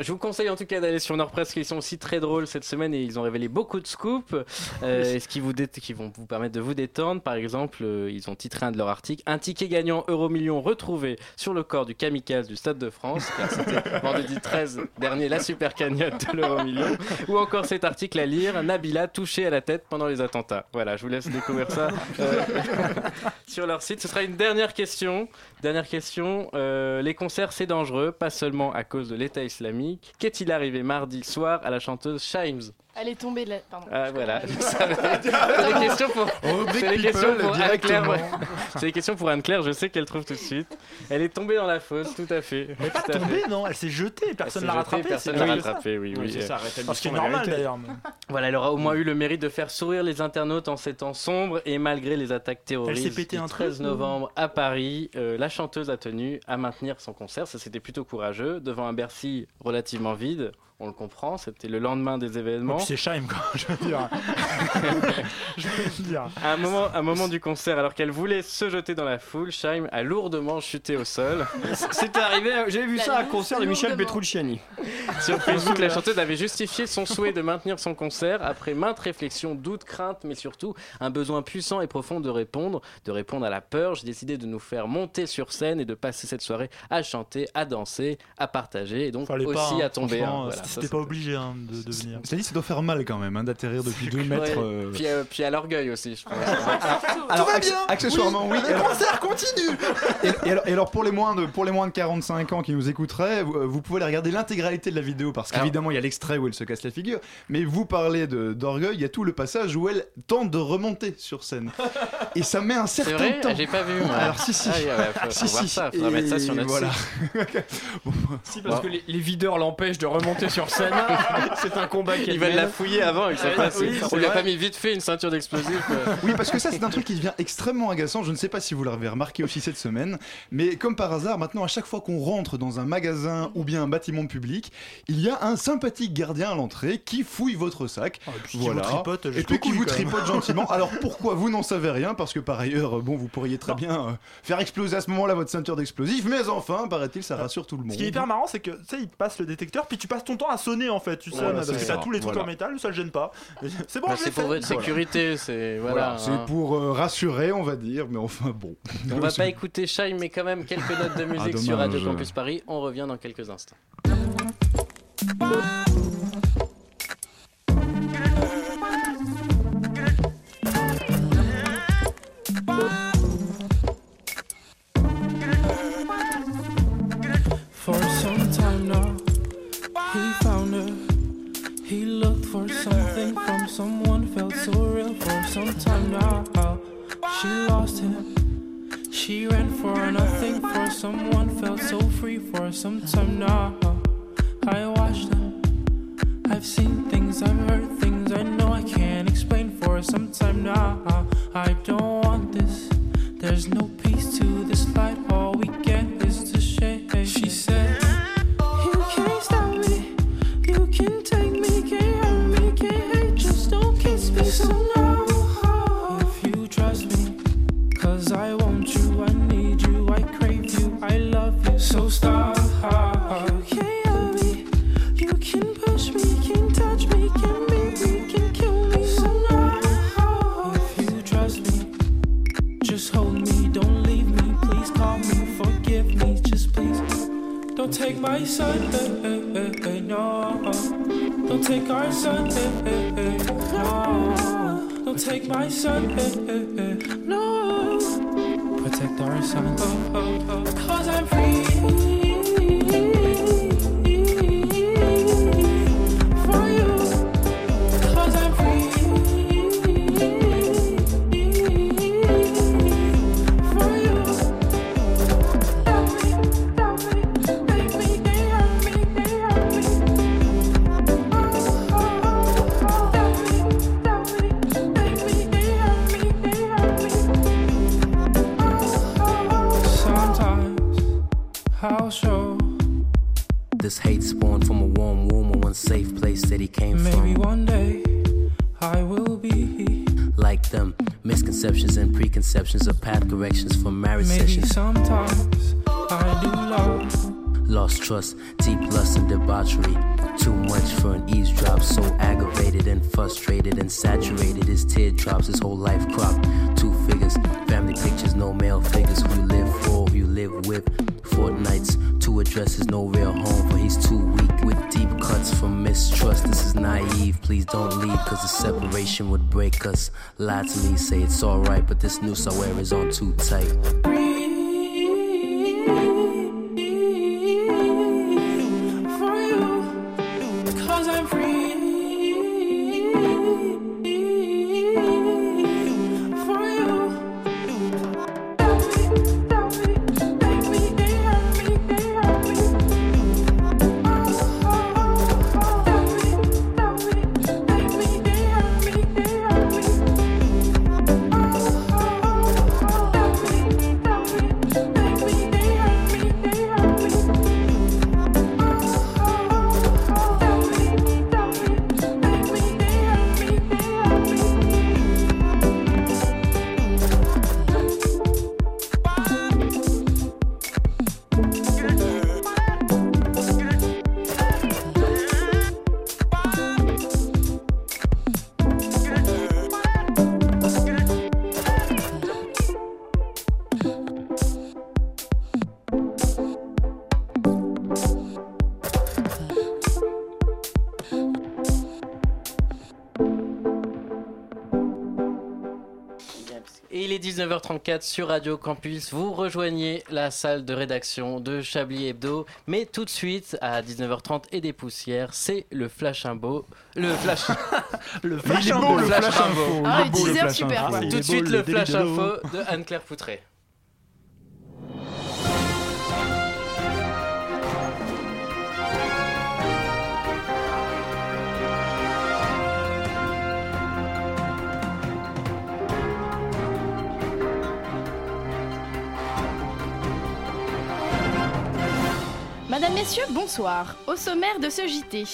Je vous conseille en tout cas d'aller sur Nordpress, qui sont aussi très drôles cette semaine et ils ont révélé beaucoup de scoops, euh, qui, vous dé- qui vont vous permettre de vous détendre. Par exemple, euh, ils ont titré un de leurs articles Un ticket gagnant euro million retrouvé sur le corps du kamikaze du Stade de France, car c'était vendredi 13 dernier la super cagnotte de l'euro million. Ou encore cet article à lire Nabila touché à la tête pendant les attentats. Voilà, je vous laisse découvrir ça euh, sur leur site. Ce sera une dernière question. Dernière question. euh, les concerts, c'est dangereux, pas seulement à cause de l'État islamique. Qu'est-il arrivé mardi soir à la chanteuse Shimes Elle est tombée de la. Pardon. Ah voilà, c'est des questions pour, c'est des questions pour Anne-Claire. C'est des questions pour Anne-Claire, je sais qu'elle trouve tout de suite. Elle est tombée dans la fosse, tout à fait. Elle est pas tombée, non Elle s'est jetée, personne s'est l'a rattrapée. Personne c'est l'a rattrapée, oui, oui. c'est ça, Ce qui est rétablissons la normal d'ailleurs. Voilà, elle aura au moins eu le mérite de faire sourire les internautes en ces temps sombres et malgré les attaques terroristes Elle s'est pété du un truc, 13 ou- novembre à Paris, euh, la chanteuse a tenu à maintenir son concert. Ça, c'était plutôt courageux devant un Bercy relativement vide. On le comprend, c'était le lendemain des Oh, événements. puis c'est Scheim, quoi, je veux dire. je veux dire. À un moment, à un moment du concert, alors qu'elle voulait se jeter dans la foule, Scheim a lourdement chuté au sol. C'était arrivé, j'ai vu La ça à un concert de Michel. Petrucciani. Sur Facebook, la chanteuse avait justifié son souhait de maintenir son concert après maintes réflexions, doutes, craintes, mais surtout un besoin puissant et profond de répondre, de répondre à la peur. J'ai décidé de nous faire monter sur scène et de passer cette soirée à chanter, à danser, à partager et donc Fallait aussi pas, hein, à tomber. hein, voilà. C'était pas obligé hein, de, de venir. Cela dit, ça doit faire mal quand même hein, d'atterrir depuis deux c'est- mètres. Ouais. euh. Puis, euh, puis à l'orgueil aussi, je pense. Alors, va acc- bien accessoirement, oui. Le alors- concert continue Et, et alors, et alors, pour les moins de pour les moins de 45 ans qui nous écouteraient, vous, vous pouvez aller regarder l'intégralité de la vidéo parce Alors- qu'évidemment il y a l'extrait où elle se casse la figure, mais vous parlez de d'orgueil, il y a tout le passage où elle tente de remonter sur scène et ça met un C'est certain vrai temps. J'ai pas vu. moi. Alors si si. Ah, ouais, ouais, faut, faut Si, voir si. ça, faudra mettre ça sur Et notre voilà. site. Si, parce que les, les videurs l'empêchent de remonter sur scène. c'est un combat qui Ils veulent la fouiller avant et que ça passe. oui, On lui a pas mis vite fait une ceinture d'explosifs. euh. Oui, parce que ça, c'est un truc qui devient extrêmement agaçant. Je ne sais pas si vous l'avez remarqué aussi cette semaine, mais comme par hasard, maintenant, à chaque fois qu'on rentre dans un magasin ou bien un bâtiment public, il y a un sympathique gardien à l'entrée qui fouille votre sac. Ah, puis qui vous tripote Et puis qui vous tripote gentiment. Alors pourquoi vous n'en savez rien? Parce que par ailleurs, bon, vous pourriez très bien euh, faire exploser à ce moment-là votre ceinture d'explosifs, mais enfin, paraît-il, ça rassure tout le monde. Ce qui est hyper marrant, c'est que tu sais, il te passe le détecteur, puis tu passes ton temps à sonner en fait. Tu sonnes parce c'est que ça. t'as tous les trucs Voilà. en métal, ça le gêne pas. C'est bon, Bah, c'est pour fait. votre sécurité, c'est voilà. Voilà, c'est hein. pour euh, rassurer, on va dire, mais enfin bon. On va pas écouter Shine, mais quand même quelques notes de musique Ah, sur Radio. Campus Paris. On revient dans quelques instants. something from someone felt so real for some time now. She lost him. She ran for nothing for someone felt so free for some time now. I watched them. I've seen things, I've heard things I know I can't explain for some time now. I don't want this. There's no Don't take my son, eh, eh, eh, eh, no. Don't take our son, eh, eh, eh, no. Don't take my son, eh, eh, eh, no. Protect our son, oh, oh, oh. Cause I'm free. Trust, deep lust and debauchery. Too much for an eavesdrop, so aggravated and frustrated and saturated. His teardrops, his whole life cropped. Two figures, family pictures, no male figures. Who you live for, who you live with. Fortnights, two addresses, no real home, for he's too weak. With deep cuts from mistrust, this is naive. Please don't leave, cause the separation would break us. Lie to me, say it's alright, but this noose I wear is on too tight. 34 sur Radio Campus. Vous rejoignez la salle de rédaction de Chablis Hebdo. Mais tout de suite, à 19h30 et des poussières, c'est le Flash Imbo. Le Flash. le Flash Imbo, le Flash Imbo. Ah, 10h, super. Tout de suite, le Flash Info de Anne-Claire Poutré. Madame, messieurs, bonsoir. Au sommaire de ce JT,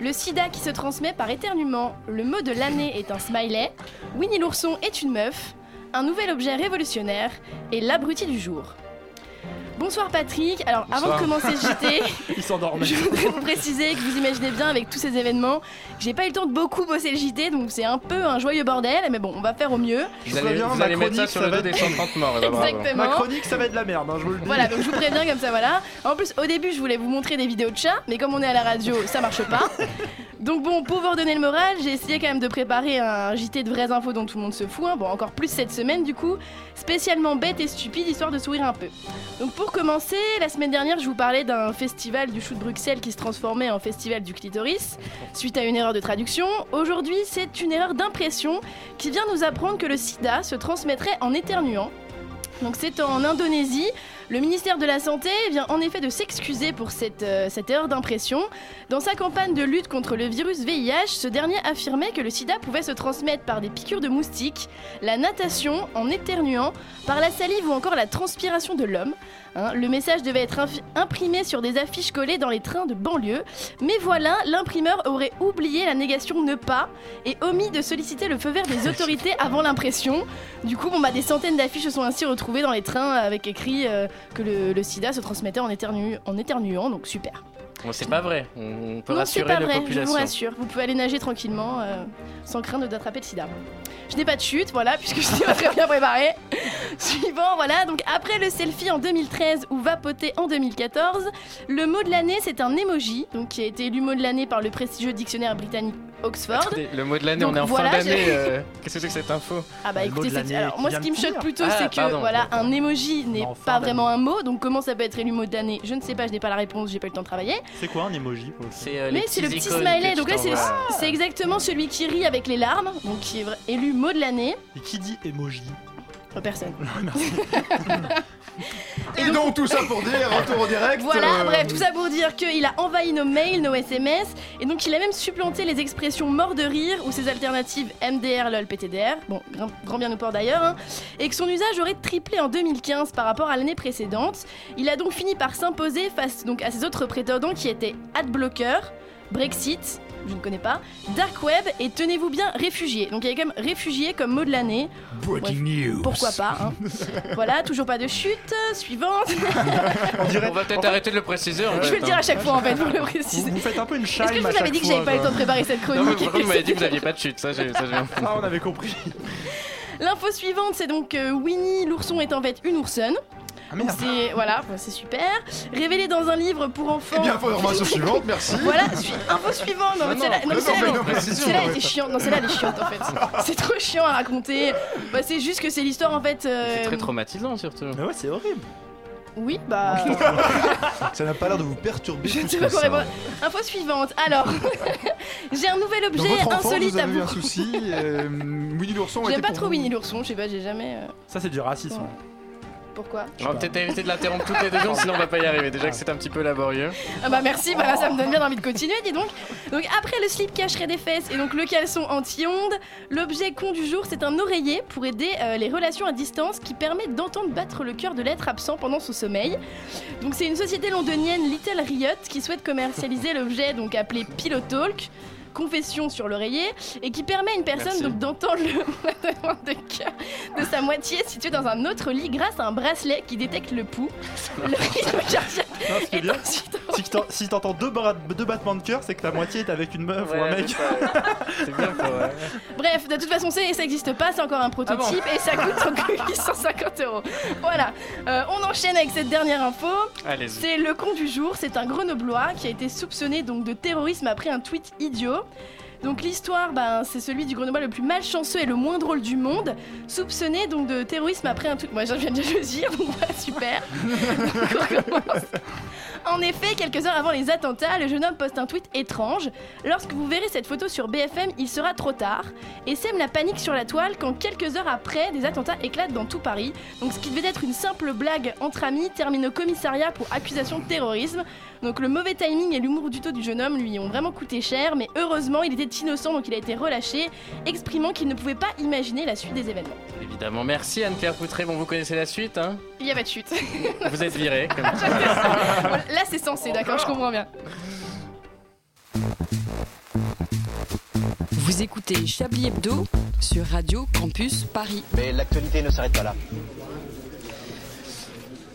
le sida qui se transmet par éternuement, le mot de l'année est un smiley, Winnie l'ourson est une meuf, un nouvel objet révolutionnaire et l'abruti du jour. Bonsoir Patrick. Alors avant de commencer ce JT, Il je voudrais vous préciser que vous imaginez bien avec tous ces événements, j'ai pas eu le temps de beaucoup bosser le JT, donc c'est un peu un joyeux bordel, mais bon, on va faire au mieux. Je vous préviens, ma chronique, ça va être- Exactement. Ma chronique, ça va être de la merde, hein, je vous le dis. Voilà, donc je vous préviens comme ça, voilà. En plus, au début, je voulais vous montrer des vidéos de chats, mais comme on est à la radio, ça marche pas. Donc bon, pour vous redonner le moral, j'ai essayé quand même de préparer un JT de vraies infos dont tout le monde se fout. hein. Bon, encore plus cette semaine du coup, spécialement bête et stupide, histoire de sourire un peu. Donc pour commencer, la semaine dernière, je vous parlais d'un festival du chou de Bruxelles qui se transformait en festival du clitoris, suite à une erreur de traduction. Aujourd'hui, c'est une erreur d'impression qui vient nous apprendre que le sida se transmettrait en éternuant. Donc c'est en Indonésie. Le ministère de la Santé vient en effet de s'excuser pour cette, euh, cette erreur d'impression. Dans sa campagne de lutte contre le virus VIH, ce dernier affirmait que le sida pouvait se transmettre par des piqûres de moustiques, la natation en éternuant, par la salive ou encore la transpiration de l'homme. Hein, le message devait être imprimé sur des affiches collées dans les trains de banlieue. Mais voilà, l'imprimeur aurait oublié la négation ne pas et omis de solliciter le feu vert des autorités avant l'impression. Du coup, bon, bah, des centaines d'affiches se sont ainsi retrouvées dans les trains avec écrit euh, que le, sida se transmettait en éternuant, donc super. Bon, c'est pas vrai. On peut Non, c'est rassurer pas la vrai, je population. vous rassure. Vous pouvez aller nager tranquillement euh, sans craindre d'attraper le sida. Je n'ai pas de chute, voilà, puisque je suis très bien préparé. Suivant, voilà. Donc après le selfie en 2013 ou vapoter en 2014, le mot de l'année c'est un emoji, donc qui a été élu mot de l'année par le prestigieux dictionnaire britannique Oxford. Attendez, le mot de l'année, on est en voilà, fin d'année. euh, Qu'est-ce que c'est que cette info? Ah bah Le mot écoutez, alors moi ce qui me choque plutôt Ah, c'est que pardon. voilà un emoji n'est pas vraiment un mot, donc comment ça peut être élu mot de l'année? Je ne sais pas, je n'ai pas la réponse, j'ai pas eu le temps de travailler. C'est quoi un emoji C'est euh, Mais les c'est le petit smiley, donc là c'est exactement celui qui rit avec les larmes, donc qui est élu mot de l'année. Et qui dit emoji Oh, Personne. Et donc tout ça pour dire, retour au direct. Voilà, euh, bref, tout ça pour dire qu'il a envahi nos mails, nos SMS, et donc il a même supplanté les expressions mort de rire ou ses alternatives MDR, LOL, PTDR, bon, grand, bien nous porte d'ailleurs, hein, et que son usage aurait triplé en 2015 par rapport à l'année précédente. Il a donc fini par s'imposer face donc, à ses autres prétendants qui étaient Adblocker, Brexit, je ne connais pas, Dark Web et tenez-vous bien, réfugié. Donc il y avait quand même réfugié comme mot de l'année. Breaking Bref, news. Pourquoi pas, hein. Voilà, toujours pas de chute. Suivante. On va peut-être arrêter de le préciser. en Je fait, vais le dire hein. à chaque fois en fait pour le préciser. Vous faites un peu une Est-ce que je vous avais dit que j'avais pas eu le temps de préparer cette Non, mais chronique par contre, vous m'avez dit que vous aviez pas de chute. Ça, j'ai ça, j'ai Ah, on avait compris. L'info suivante, c'est donc que Winnie l'ourson est en fait une oursonne. Donc c'est voilà, c'est super. Révélé dans un livre pour enfants. Eh bien, information suivante, merci. Voilà, info suivante. Non, mais Non, celle-là, non, non, celle-là, non. ouais. était chiante. Non, celle-là elle est chiante en fait. C'est trop chiant à raconter. Bah, c'est juste que c'est l'histoire en fait. euh, C'est très traumatisant surtout. Mais ouais, c'est horrible. Oui, bah. Ça n'a pas l'air de vous perturber. Je ne sais pas quoi répondre. Info suivante. Alors, j'ai un nouvel Dans objet votre enfance, insolite vous à avez eu vous. un souci. euh, Winnie l'ourson J'aime pas pour trop vous. Winnie l'ourson. Je sais pas, j'ai jamais. euh, Ça, c'est du racisme. Pourquoi On va peut-être éviter de l'interrompre toutes les deux secondes, sinon on va pas y arriver. Déjà que c'est un petit peu laborieux. Ah bah merci, voilà, ça me donne bien envie de continuer, dis donc. Donc après le slip cacherait des fesses et donc le caleçon anti-ondes, l'objet con du jour c'est un oreiller pour aider euh, les relations à distance qui permet d'entendre battre le cœur de l'être absent pendant son sommeil. Donc c'est une société londonienne Little Riot qui souhaite commercialiser l'objet donc appelé Pillow Talk. Confession sur l'oreiller et qui permet à une personne Merci. donc d'entendre le battement de cœur de sa moitié située dans un autre lit grâce à un bracelet qui détecte le pouls. Le rythme cardiaque Non, ce qui est bien, si t'entends deux, bra- deux battements de cœur, c'est que ta moitié est avec une meuf ou un mec. c'est ça. C'est bien pour. Bref, de toute façon, c'est- ça n'existe pas, c'est encore un prototype et ça coûte donc 850 euros. Voilà, Euh, on enchaîne avec cette dernière info. Allez-y. C'est le con du jour, c'est un grenoblois qui a été soupçonné donc de terrorisme après un tweet idiot. Donc l'histoire, ben, c'est celui du grenoblois le plus malchanceux et le moins drôle du monde, soupçonné donc de terrorisme après un tweet. Moi, je viens de le dire, donc voilà, super. Donc, on. En effet, quelques heures avant les attentats, le jeune homme poste un tweet étrange. Lorsque vous verrez cette photo sur BFM, il sera trop tard. Et sème la panique sur la toile quand quelques heures après, des attentats éclatent dans tout Paris. Donc ce qui devait être une simple blague entre amis termine au commissariat pour accusation de terrorisme. Donc le mauvais timing et l'humour du taux du jeune homme lui ont vraiment coûté cher, mais heureusement il était innocent donc il a été relâché, exprimant qu'il ne pouvait pas imaginer la suite des événements. Évidemment, merci Anne-Claire Poutré. Bon, vous connaissez la suite, hein? Il y a pas de chute. Vous êtes viré. Comme... Là c'est censé, d'accord, je comprends bien. Vous écoutez Chablis Hebdo sur Radio Campus Paris. Mais l'actualité ne s'arrête pas là.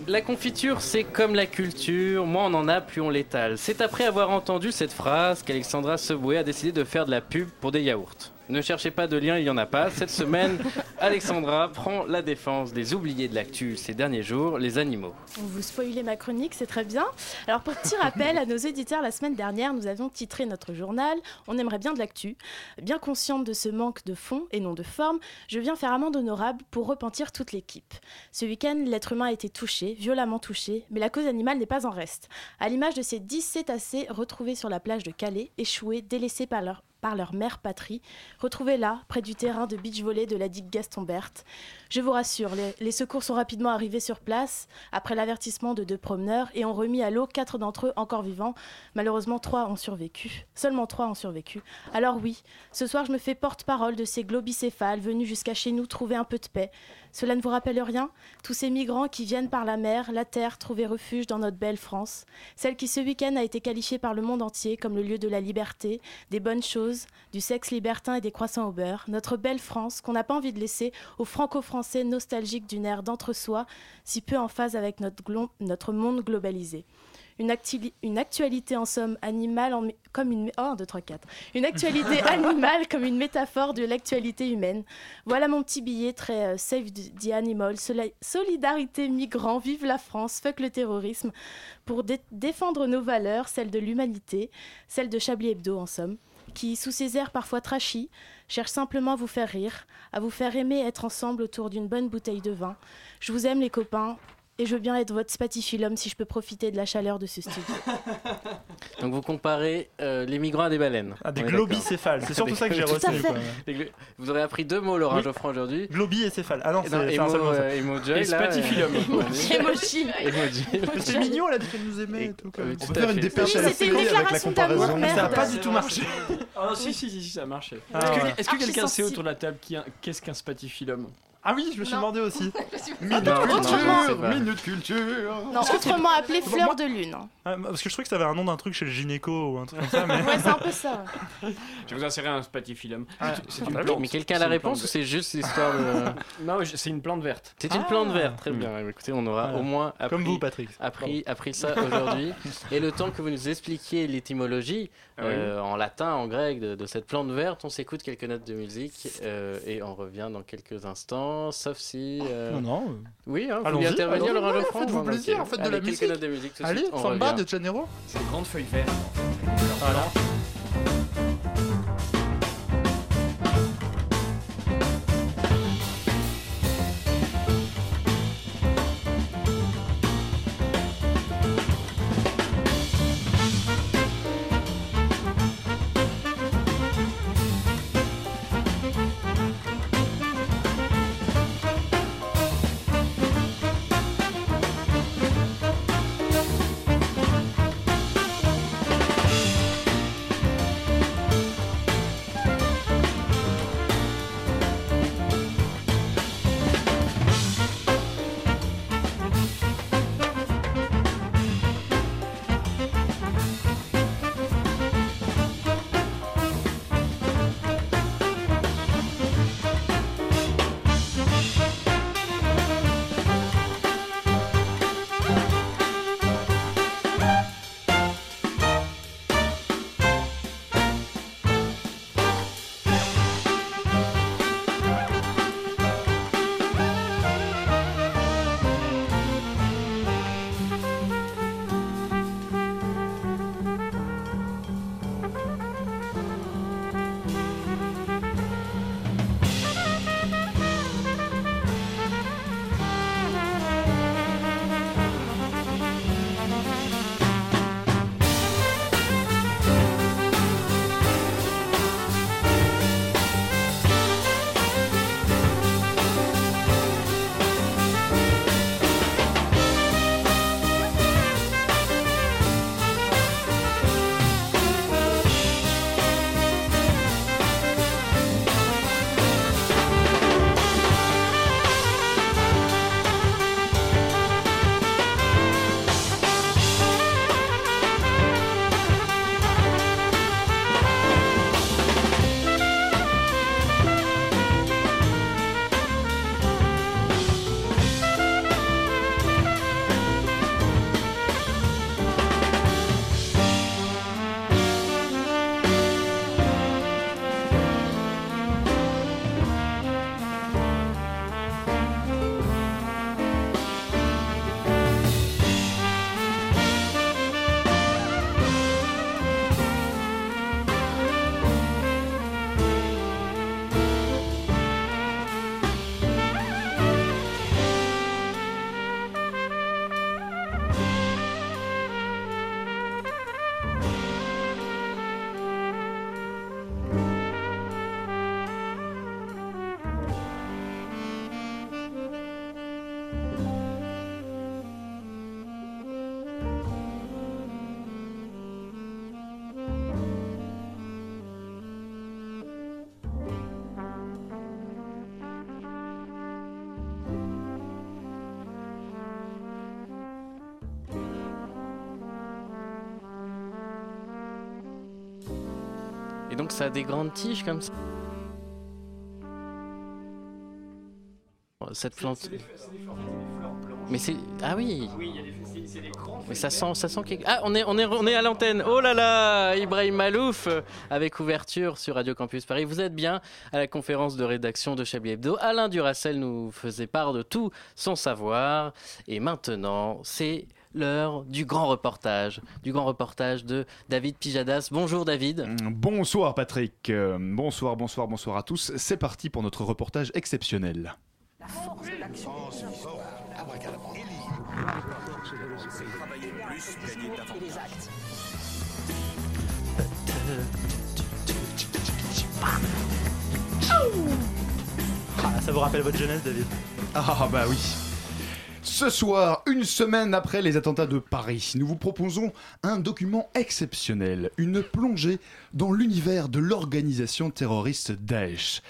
La confiture, c'est comme la culture, moins on en a, plus on l'étale. C'est après avoir entendu cette phrase qu'Alexandra Seboué a décidé de faire de la pub pour des yaourts. Ne cherchez pas de lien, il n'y en a pas. Cette semaine, Alexandra prend la défense des oubliés de l'actu ces derniers jours, les animaux. Vous spoilez ma chronique, c'est très bien. Alors pour petit rappel à nos auditeurs, la semaine dernière, nous avions titré notre journal On aimerait bien de l'actu. Bien consciente de ce manque de fond et non de forme, je viens faire amende honorable pour repentir toute l'équipe. Ce week-end, l'être humain a été touché, violemment touché, mais la cause animale n'est pas en reste. À l'image de ces 10 cétacés retrouvés sur la plage de Calais, échoués, délaissés par leur par leur mère patrie, retrouvés là, près du terrain de beach volley de la digue Gaston Berthe. Je vous rassure, les, les secours sont rapidement arrivés sur place, après l'avertissement de deux promeneurs, et ont remis à l'eau quatre d'entre eux encore vivants. Malheureusement, trois ont survécu. Seulement trois ont survécu. Alors oui, ce soir, je me fais porte-parole de ces globicéphales venus jusqu'à chez nous trouver un peu de paix. Cela ne vous rappelle rien? Tous ces migrants qui viennent par la mer, la terre, trouver refuge dans notre belle France. Celle qui ce week-end a été qualifiée par le monde entier comme le lieu de la liberté, des bonnes choses, du sexe libertin et des croissants au beurre. Notre belle France qu'on n'a pas envie de laisser aux franco-français nostalgiques d'une ère d'entre-soi, si peu en phase avec notre, notre monde globalisé. Une, actualité en somme animale en comme une oh, un, deux, trois, quatre. une actualité animale comme une métaphore de l'actualité humaine. Voilà mon petit billet très euh, Save the Animal, solidarité migrants, vive la France, fuck le terrorisme, pour dé- défendre nos valeurs, celles de l'humanité, celles de Chablis Hebdo en somme, qui, sous ces airs parfois trashy, cherche simplement à vous faire rire, à vous faire aimer être ensemble autour d'une bonne bouteille de vin. Je vous aime les copains, et je veux bien être votre spatifilum si je peux profiter de la chaleur de ce studio. Donc vous comparez euh, les migrants à des baleines. Ah, des globicéphales, c'est surtout ça que j'ai Tout à retenu, quoi. Vous aurez appris deux mots, Laurent Oui. Geoffroy, aujourd'hui. Globi et céphale. Ah non, c'est un émo, seul mot, ça. euh, emoji, Et spatifilum. euh, Emoji. C'est mignon, elle a dit qu'elle nous aimait et tout. On peut faire une dépêche Oui, à la c'était une déclaration d'amour. Ça a pas du tout marché. Ah non, si, si, si, ça a marché. Ah, Est-ce que, quelqu'un sait autour de la table qu'est-ce qu'un spatifilum? Ah oui, je me suis Non. demandé aussi. Minute non, non, culture, c'est pas. minute culture. Non, autrement appelé Moi- fleur de lune. hein. Ah, parce que je trouvais que ça avait un nom d'un truc chez le gynéco ou un truc comme ça, mais. Ouais, c'est un peu ça. Je vais vous insérer un spatifilum. Ah, C'est ah, une plante. Mais quelqu'un a C'est la une plante réponse ou verte. c'est juste l'histoire de. Non, je- c'est une plante verte. C'est une Ah. plante verte, très bien. Écoutez, on aura Voilà. au moins appris, Comme vous, Patrick. appris, appris ça aujourd'hui. Et le temps que vous nous expliquiez l'étymologie Ah oui. euh, en latin, en grec de, de cette plante verte, on s'écoute quelques notes de musique euh, et on revient dans quelques instants, sauf si. euh, Non, non. Oui, hein, vous voulez intervenir, Laurent ouais, Geoffroy faites-vous plaisir, faites de Allez, la quelques musique. notes de musique tout Allez, suite, Samba revient. de Janeiro. C'est des grandes feuilles vertes. Voilà. Et donc ça a des grandes tiges comme ça. Cette plante. Mais c'est ah oui. Mais ça sent ça sent quelque... Ah on est on est on est à l'antenne. Oh là là, Ibrahim Malouf euh, avec ouverture sur Radio Campus Paris. Vous êtes bien à la conférence de rédaction de Chablis Hebdo. Alain Duracel nous faisait part de tout son savoir et maintenant c'est l'heure du grand reportage, du grand reportage de David Pijadas. Bonjour David. Bonsoir Patrick, Euh, bonsoir, bonsoir, bonsoir à tous. C'est parti pour notre reportage exceptionnel. Ah, ça vous rappelle votre jeunesse, David? Ah bah oui. Ce soir, une semaine après les attentats de Paris, nous vous proposons un document exceptionnel, une plongée dans l'univers de l'organisation terroriste Daesh.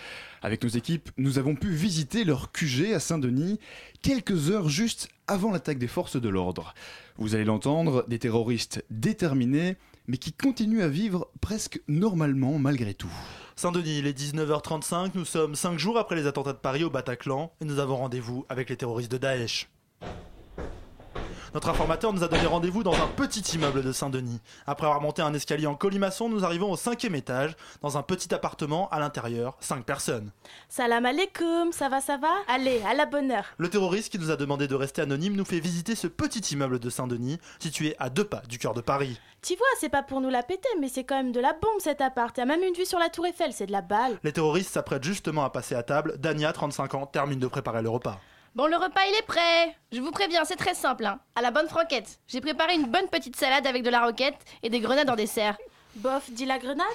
Avec nos équipes, nous avons pu visiter leur QG à Saint-Denis quelques heures juste avant l'attaque des forces de l'ordre. Vous allez l'entendre, des terroristes déterminés, mais qui continuent à vivre presque normalement malgré tout. Saint-Denis, il est 19h35, nous sommes 5 jours après les attentats de Paris au Bataclan et nous avons rendez-vous avec les terroristes de Daesh. Notre informateur nous a donné rendez-vous dans un petit immeuble de Saint-Denis. Après avoir monté un escalier en colimaçon, nous arrivons au cinquième étage, dans un petit appartement à l'intérieur, 5 personnes. Salam alaikum, ça va, ça va? Allez, à la bonne heure. Le terroriste qui nous a demandé de rester anonyme nous fait visiter ce petit immeuble de Saint-Denis, situé à deux pas du cœur de Paris. Tu vois, c'est pas pour nous la péter, mais c'est quand même de la bombe cet appart. Y'a même une vue sur la tour Eiffel, c'est de la balle. Les terroristes s'apprêtent justement à passer à table. Dania, 35 ans, termine de préparer le repas. Bon, le repas il est prêt. Je vous préviens, c'est très simple. Hein. À la bonne franquette. J'ai préparé une bonne petite salade avec de la roquette et des grenades en dessert. Bof, dis la grenade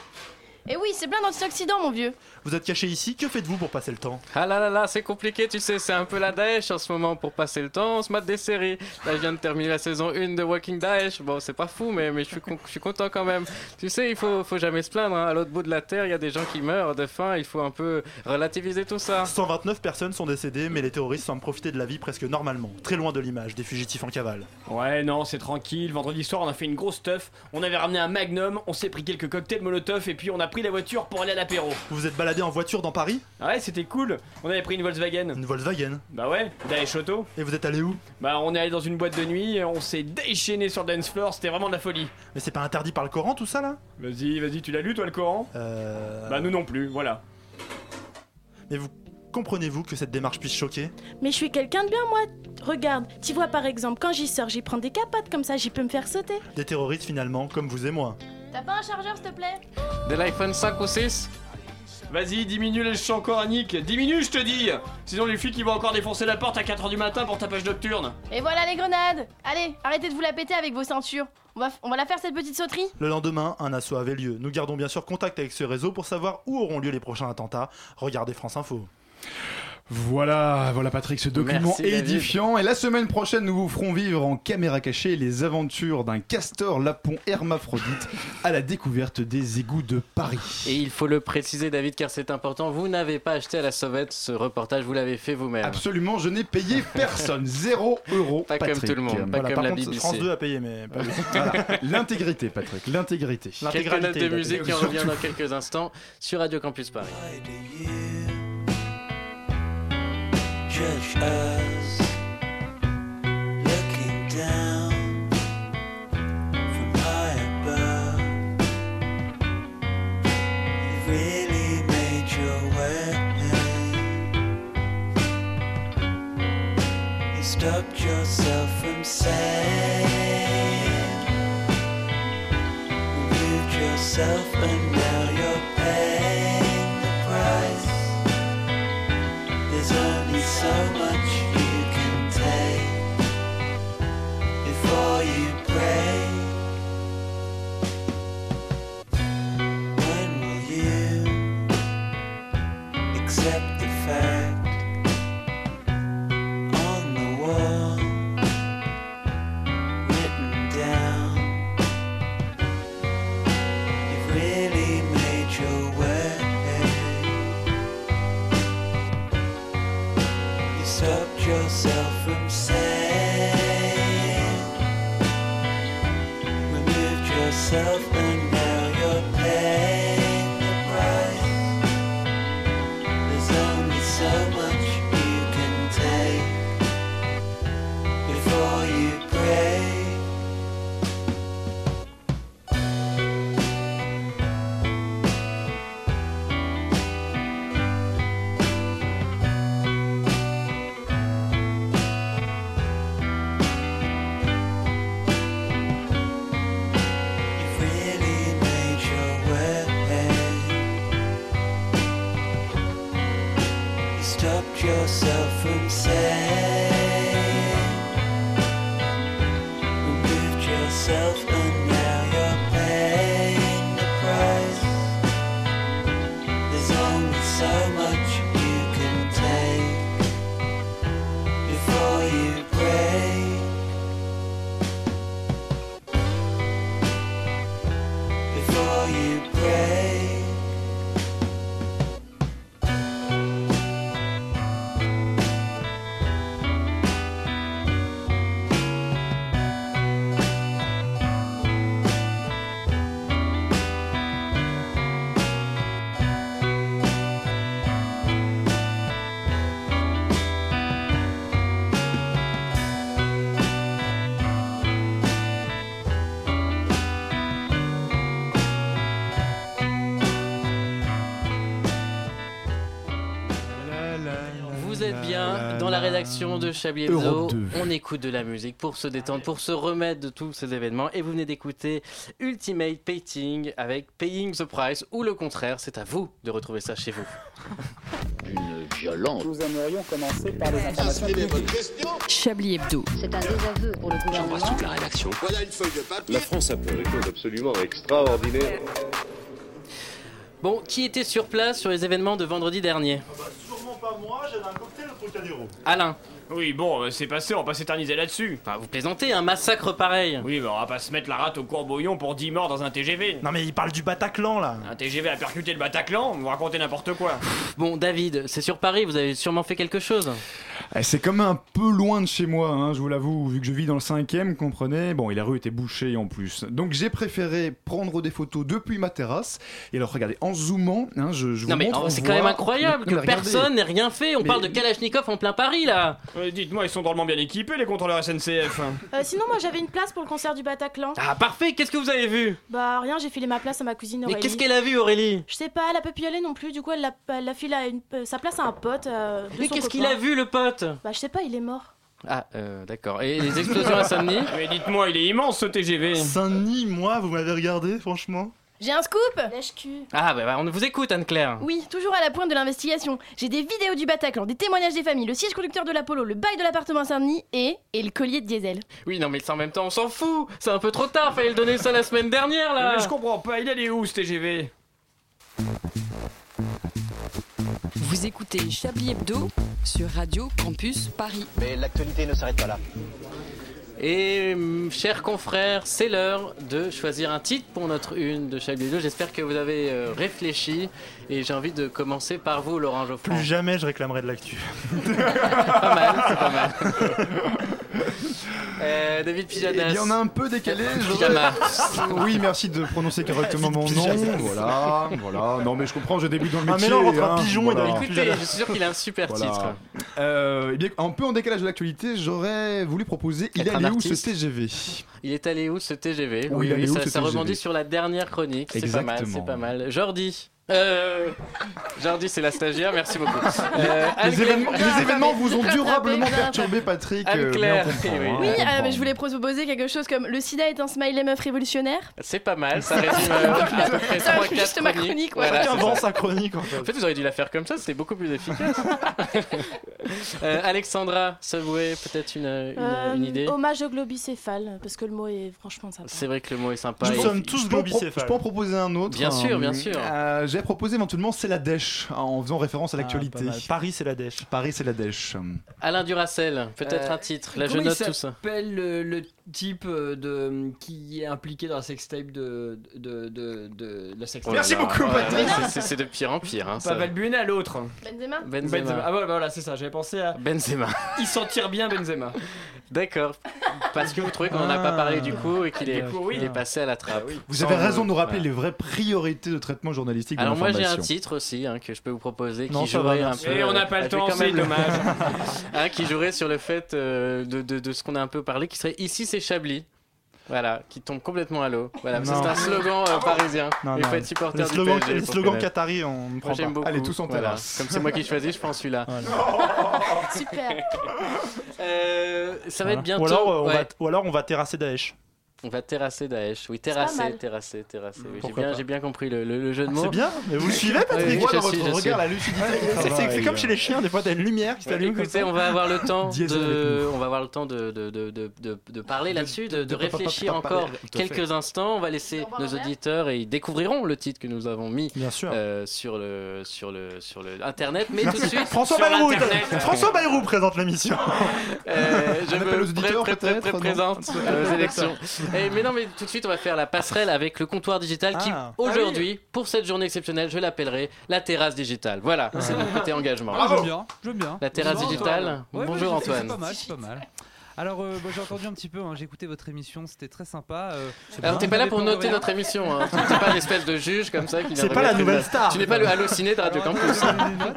Et oui, c'est plein d'antioxydants, mon vieux. Vous êtes caché ici, que faites-vous pour passer le temps? Ah là là là, c'est compliqué, tu sais, c'est un peu la Daesh en ce moment pour passer le temps. On se mate des séries. Là, je viens de terminer la saison 1 de Walking Daesh. Bon, c'est pas fou, mais, mais je, suis con- je suis content quand même. Tu sais, il faut, faut jamais se plaindre. hein. À l'autre bout de la terre, il y a des gens qui meurent de faim. Il faut un peu relativiser tout ça. 129 personnes sont décédées, mais les terroristes semblent profiter de la vie presque normalement, très loin de l'image des fugitifs en cavale. Ouais, non, c'est tranquille. Vendredi soir, on a fait une grosse teuf. On avait ramené un magnum, on s'est pris quelques cocktails molotov et puis on a pris la voiture pour aller à l'apéro. Vous vous êtes baladé en voiture dans Paris? Ouais, c'était cool. On avait pris une Volkswagen. Une Volkswagen Bah ouais, Daesh Auto. Et vous êtes allé où? Bah on est allé dans une boîte de nuit, on s'est déchaîné sur le dance floor, c'était vraiment de la folie. Mais c'est pas interdit par le Coran tout ça là? Vas-y, vas-y, tu l'as lu toi le Coran? Euh. Bah nous non plus, voilà. Mais vous comprenez-vous que cette démarche puisse choquer? Mais je suis quelqu'un de bien, moi. Regarde, tu vois par exemple, quand j'y sors, j'y prends des capotes comme ça, j'y peux me faire sauter. Des terroristes finalement, comme vous et moi. T'as pas un chargeur, s'il te plaît De l'iPhone 5 ou 6 Vas-y, diminue les chants coraniques, diminue je te dis Sinon les flics ils vont encore défoncer la porte à 4h du matin pour ta page nocturne Et voilà les grenades Allez, arrêtez de vous la péter avec vos ceintures. On va, on va la faire cette petite sauterie Le lendemain, un assaut avait lieu. Nous gardons bien sûr contact avec ce réseau pour savoir où auront lieu les prochains attentats. Regardez France Info. Voilà, voilà Patrick, ce document Merci, David. édifiant. Et la semaine prochaine, nous vous ferons vivre en caméra cachée les aventures d'un castor lapon hermaphrodite à la découverte des égouts de Paris. Et il faut le préciser, David, car c'est important. Vous n'avez pas acheté à la sauvette ce reportage, vous l'avez fait vous-même. Absolument, je n'ai payé personne, zéro euro. Pas comme tout le monde, pas Voilà, comme par la contre, BBC. France 2 a payé, mais pas lui. Voilà, L'intégrité, Patrick, l'intégrité. Quelques notes de musique qui en revient dans quelques instants sur Radio Campus Paris. Judge us looking down from high above. You really made your way. You stopped yourself from saying, Removed yourself, and now dans la rédaction de Chablis Hebdo. Europe 2. On écoute de la musique pour se détendre, pour se remettre de tous ces événements. Et vous venez d'écouter Ultimate Painting avec Paying the Price ou le contraire. C'est à vous de retrouver ça chez vous. Une violence. Nous aimerions commencer par les informations publiques. Chablis Hebdo. C'est un désaveu pour le gouvernement. la rédaction. Voilà une feuille de papier. La France a fait des choses absolument extraordinaires. Bon, qui était sur place sur les événements de vendredi dernier? Sûrement pas moi, j'avais un Alain Oui, bon, euh, c'est passé, on va pas s'éterniser là-dessus. Enfin, vous plaisantez, un massacre pareil. Oui, mais on va pas se mettre la rate au courbouillon pour 10 morts dans un TGV. Non mais il parle du Bataclan là. Un TGV a percuté le Bataclan, vous racontez n'importe quoi. Bon, David, c'est sur Paris, vous avez sûrement fait quelque chose. Eh, C'est quand même un peu loin de chez moi, hein, je vous l'avoue, vu que je vis dans le cinquième, comprenez. Bon, et la rue était bouchée en plus. Donc j'ai préféré prendre des photos depuis ma terrasse. Et alors regardez, en zoomant, hein, je, je vous Non mais montre, oh, c'est voit- quand même incroyable que mais personne n'ait rien fait. On Mais- parle de Kalachnikov en plein Paris là. Euh, Dites-moi, ils sont drôlement bien équipés, les contrôleurs SNCF. Euh, sinon, moi j'avais une place pour le concert du Bataclan. Ah parfait, qu'est-ce que vous avez vu? Bah rien, j'ai filé ma place à ma cousine Mais Aurélie. qu'est-ce qu'elle a vu Aurélie? Je sais pas, elle a pas pu y aller non plus, du coup elle l'a elle l'a filé à une- euh, sa place à un pote. euh, de Mais qu'est-ce qu'il a vu le pote? Bah je sais pas, il est mort. Ah euh, d'accord. Et les explosions à Saint-Denis Mais dites-moi, il est immense ce TGV. Saint-Denis, moi, vous m'avez regardé, franchement J'ai un scoop Lèche-cul. Ah bah, bah, on vous écoute Anne-Claire. Oui, toujours à la pointe de l'investigation. J'ai des vidéos du Bataclan, des témoignages des familles, le siège conducteur de l'Apollo, le bail de l'appartement à Saint-Denis et, et le collier de diesel. Oui non mais en même temps on s'en fout. C'est un peu trop tard, fallait le donner ça la semaine dernière là. Mais je comprends pas, il allait où ce TGV Vous écoutez Chablis Hebdo sur Radio Campus Paris. Mais l'actualité ne s'arrête pas là. Et hum, chers confrères, c'est l'heure de choisir un titre pour notre une de Chablis Hebdo. J'espère que vous avez euh, réfléchi et j'ai envie de commencer par vous Laurent Geoffroy. Plus jamais je réclamerai de l'actu. pas mal, c'est pas mal. Euh, David Pijadas. Eh bien, on a un peu décalé. oui, merci de prononcer correctement mon nom. Voilà, voilà. Non, mais je comprends, je débute dans le Un métier. mélange entre un hein, pigeon et voilà. David Écoutez, je suis sûr qu'il a un super Voilà. titre. Euh, eh bien, un peu en décalage de l'actualité, j'aurais voulu proposer Il un allait où ce. TGV Il est allé où ce TGV Oui, est allé où, ça, ça rebondit sur la dernière chronique. C'est pas mal, Exactement. c'est pas mal. Jordi. Euh... Jordi, c'est la stagiaire, merci beaucoup. Euh, Les Anne-Claire- événements, les événements vous ont durablement perturbé, Patrick. euh, mais on Anne-Claire, comprend, oui, hein, Oui, on euh, mais je voulais proposer quelque chose comme le sida est un smiley meuf révolutionnaire. C'est pas mal, ça résume euh, à peu près Ça 3 résume juste 4 ma chronique, ouais. Voilà, ça. sa chronique en fait. En fait, vous auriez dû la faire comme ça, c'était beaucoup plus efficace. Euh, Alexandra, Subway, peut-être une, une, Euh, une idée Hommage au globicéphale, parce que le mot est franchement sympa. C'est vrai que le mot est sympa. Nous sommes tous globicéphales. Je peux en proposer un autre. Bien sûr, hein. bien sûr. J'avais proposé éventuellement c'est la dèche, en faisant référence à l'actualité. pas mal. Paris, c'est la dèche. Paris, c'est la dèche. Alain Duracel, peut-être Euh, un titre. Là, je note tout ça. s'appelle le, le type euh, de qui est impliqué dans la sextape de de de, de, la sextape? Oh là, oh là là, c'est- de pire en pire. Hein, ça. Pas Valbuena, l'autre. Benzema Benzema. Ah voilà, voilà, c'est ça. J'avais pensé à. Benzema. Il s'en tire bien, Benzema. D'accord. Parce que vous trouvez qu'on n'en a pas parlé du coup et qu'il est, Du coup, oui. il est passé à la trappe. Vous Sans- avez raison de nous rappeler voilà. les vraies priorités de traitement journalistique de Alors moi j'ai un titre aussi hein, que je peux vous proposer Non, qui va, jouerait un merci. peu. Et on n'a pas le je vais temps, c'est même- dommage. Hein, qui jouerait sur le fait euh, de, de, de ce qu'on a un peu parlé, qui serait ici c'est Chablis. Voilà, qui tombe complètement à l'eau. Voilà, c'est un slogan euh, parisien. Non, Il non. faut être supporter du slogans- PSG slogans connaître. qataris, on Moi prend j'aime pas. beaucoup. Allez, tous en Voilà. terrasse. Comme c'est moi qui choisis, je prends celui-là. Super. Euh, ça va Voilà. être bientôt. Ou alors, euh, on ouais. va, ou alors on va terrasser Daesh. On va terrasser Daesh. Oui, terrasser, terrasser, terrasser. Oui, j'ai bien, j'ai bien compris le, le- le jeu de mots. C'est bien, mais vous le suivez, Patrick Oui, je dans suis, votre je regard suis. la lucidité. Qui c'est- C'est travaille. c'est comme chez les chiens, des fois t'as une lumière qui s'allume. Écoutez, on va avoir le temps de, nous. on va avoir le temps de, de, de, de, de, de parler là-dessus, de, réfléchir encore quelques instants. On va laisser nos auditeurs et ils découvriront le titre que nous avons mis euh, sur le sur le sur le internet. Mais tout de suite, François Bayrou, l'Internet. François Bayrou présente l'émission. Euh, je me présente aux élections. Eh, mais non, mais tout de suite, on va faire la passerelle avec le comptoir digital qui, Ah. aujourd'hui, pour cette journée exceptionnelle, je l'appellerai la terrasse digitale. Voilà, c'est mon côté engagement. Ah, j'aime bien, j'aime bien. La terrasse Bonjour, digitale. Antoine. Ouais, Bonjour ouais, c'est- Antoine. C'est pas mal, c'est pas mal. Alors, euh, j'ai entendu un petit peu, hein, j'ai écouté votre émission, c'était très sympa. euh, Alors vous t'es pas là pour noter rien. notre émission, hein. tu n'es pas l'espèce de juge comme ça qui vient C'est pas la remettre nouvelle une- star. Tu n'es pas le halluciné de Radio Alors, Campus. attendez, je donne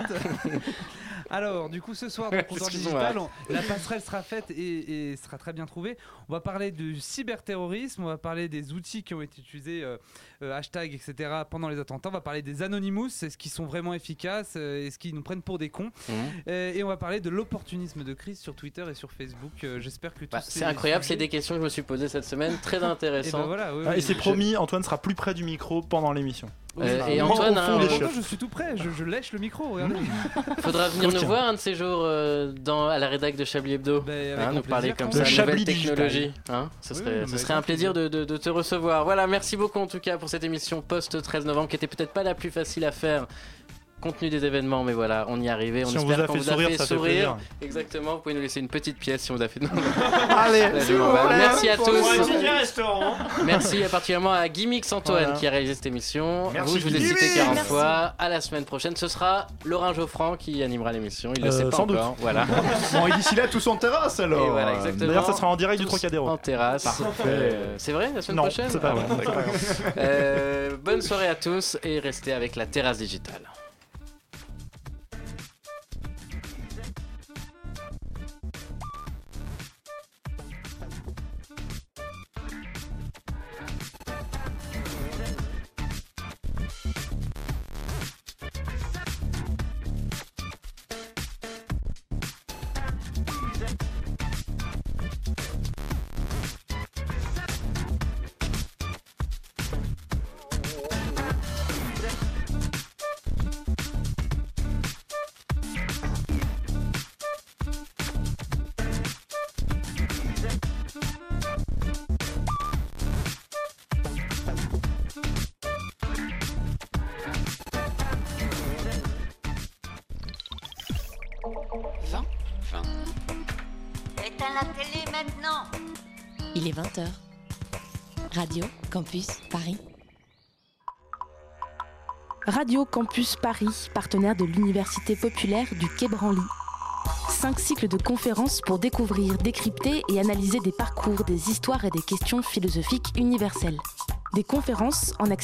des notes. Alors, du coup, ce soir, dans le digital, on- la passerelle sera faite et, et sera très bien trouvée. On va parler du cyberterrorisme, on va parler des outils qui ont été utilisés, euh, euh, hashtag, etc., pendant les attentats. On va parler des Anonymous, est-ce qu'ils sont vraiment efficaces, euh, est-ce qu'ils nous prennent pour des cons. Mhm. Euh, et on va parler de l'opportunisme de crise sur Twitter et sur Facebook. Euh, J'espère que tous Bah, ces c'est incroyable, c'est des questions que je me suis posées cette semaine, très Et ben intéressantes. voilà, oui, Ah, oui, Et c'est je- promis, Antoine sera plus près du micro pendant l'émission. Euh, et Antoine, fond hein, euh, je suis tout prêt, je, je lèche le micro, regardez. Faudra venir nous voir un de ces jours euh, dans, à la rédac de Chablis Hebdo. Ben, Hein, nous parler comme ça, De nouvelles technologies. Hein, ce serait, oui, ce mais serait un plaisir de, de- de te recevoir. Voilà, merci beaucoup en tout cas pour cette émission post-13 novembre qui était peut-être pas la plus facile à faire. Compte tenu des événements, mais voilà, on y est arrivé. On Si on espère vous a qu'on fait vous a sourire, fait ça fait sourire. plaisir. Exactement, vous pouvez nous laisser une petite pièce si on vous a fait. Allez, merci à tous. Merci particulièrement à Gimmix Antoine Voilà. qui a réalisé cette émission. Merci, Vous, je vous ai cité 40 Merci. fois. À la semaine prochaine, ce sera Laurent Geoffrand qui animera l'émission. Il ne le Euh, sait pas sans doute. encore. Voilà. Bon, et d'ici là, tous en terrasse alors. Et voilà, exactement. D'ailleurs, ça sera en direct du Trocadéro. En terrasse. Euh, c'est vrai, la semaine Non, prochaine c'est pas Ah vrai. bon. Euh, bonne soirée à tous et restez avec la terrasse digitale. Radio Campus Paris, partenaire de l'Université populaire du Quai Branly. Cinq cycles de conférences pour découvrir, décrypter et analyser des parcours, des histoires et des questions philosophiques universelles. Des conférences en accès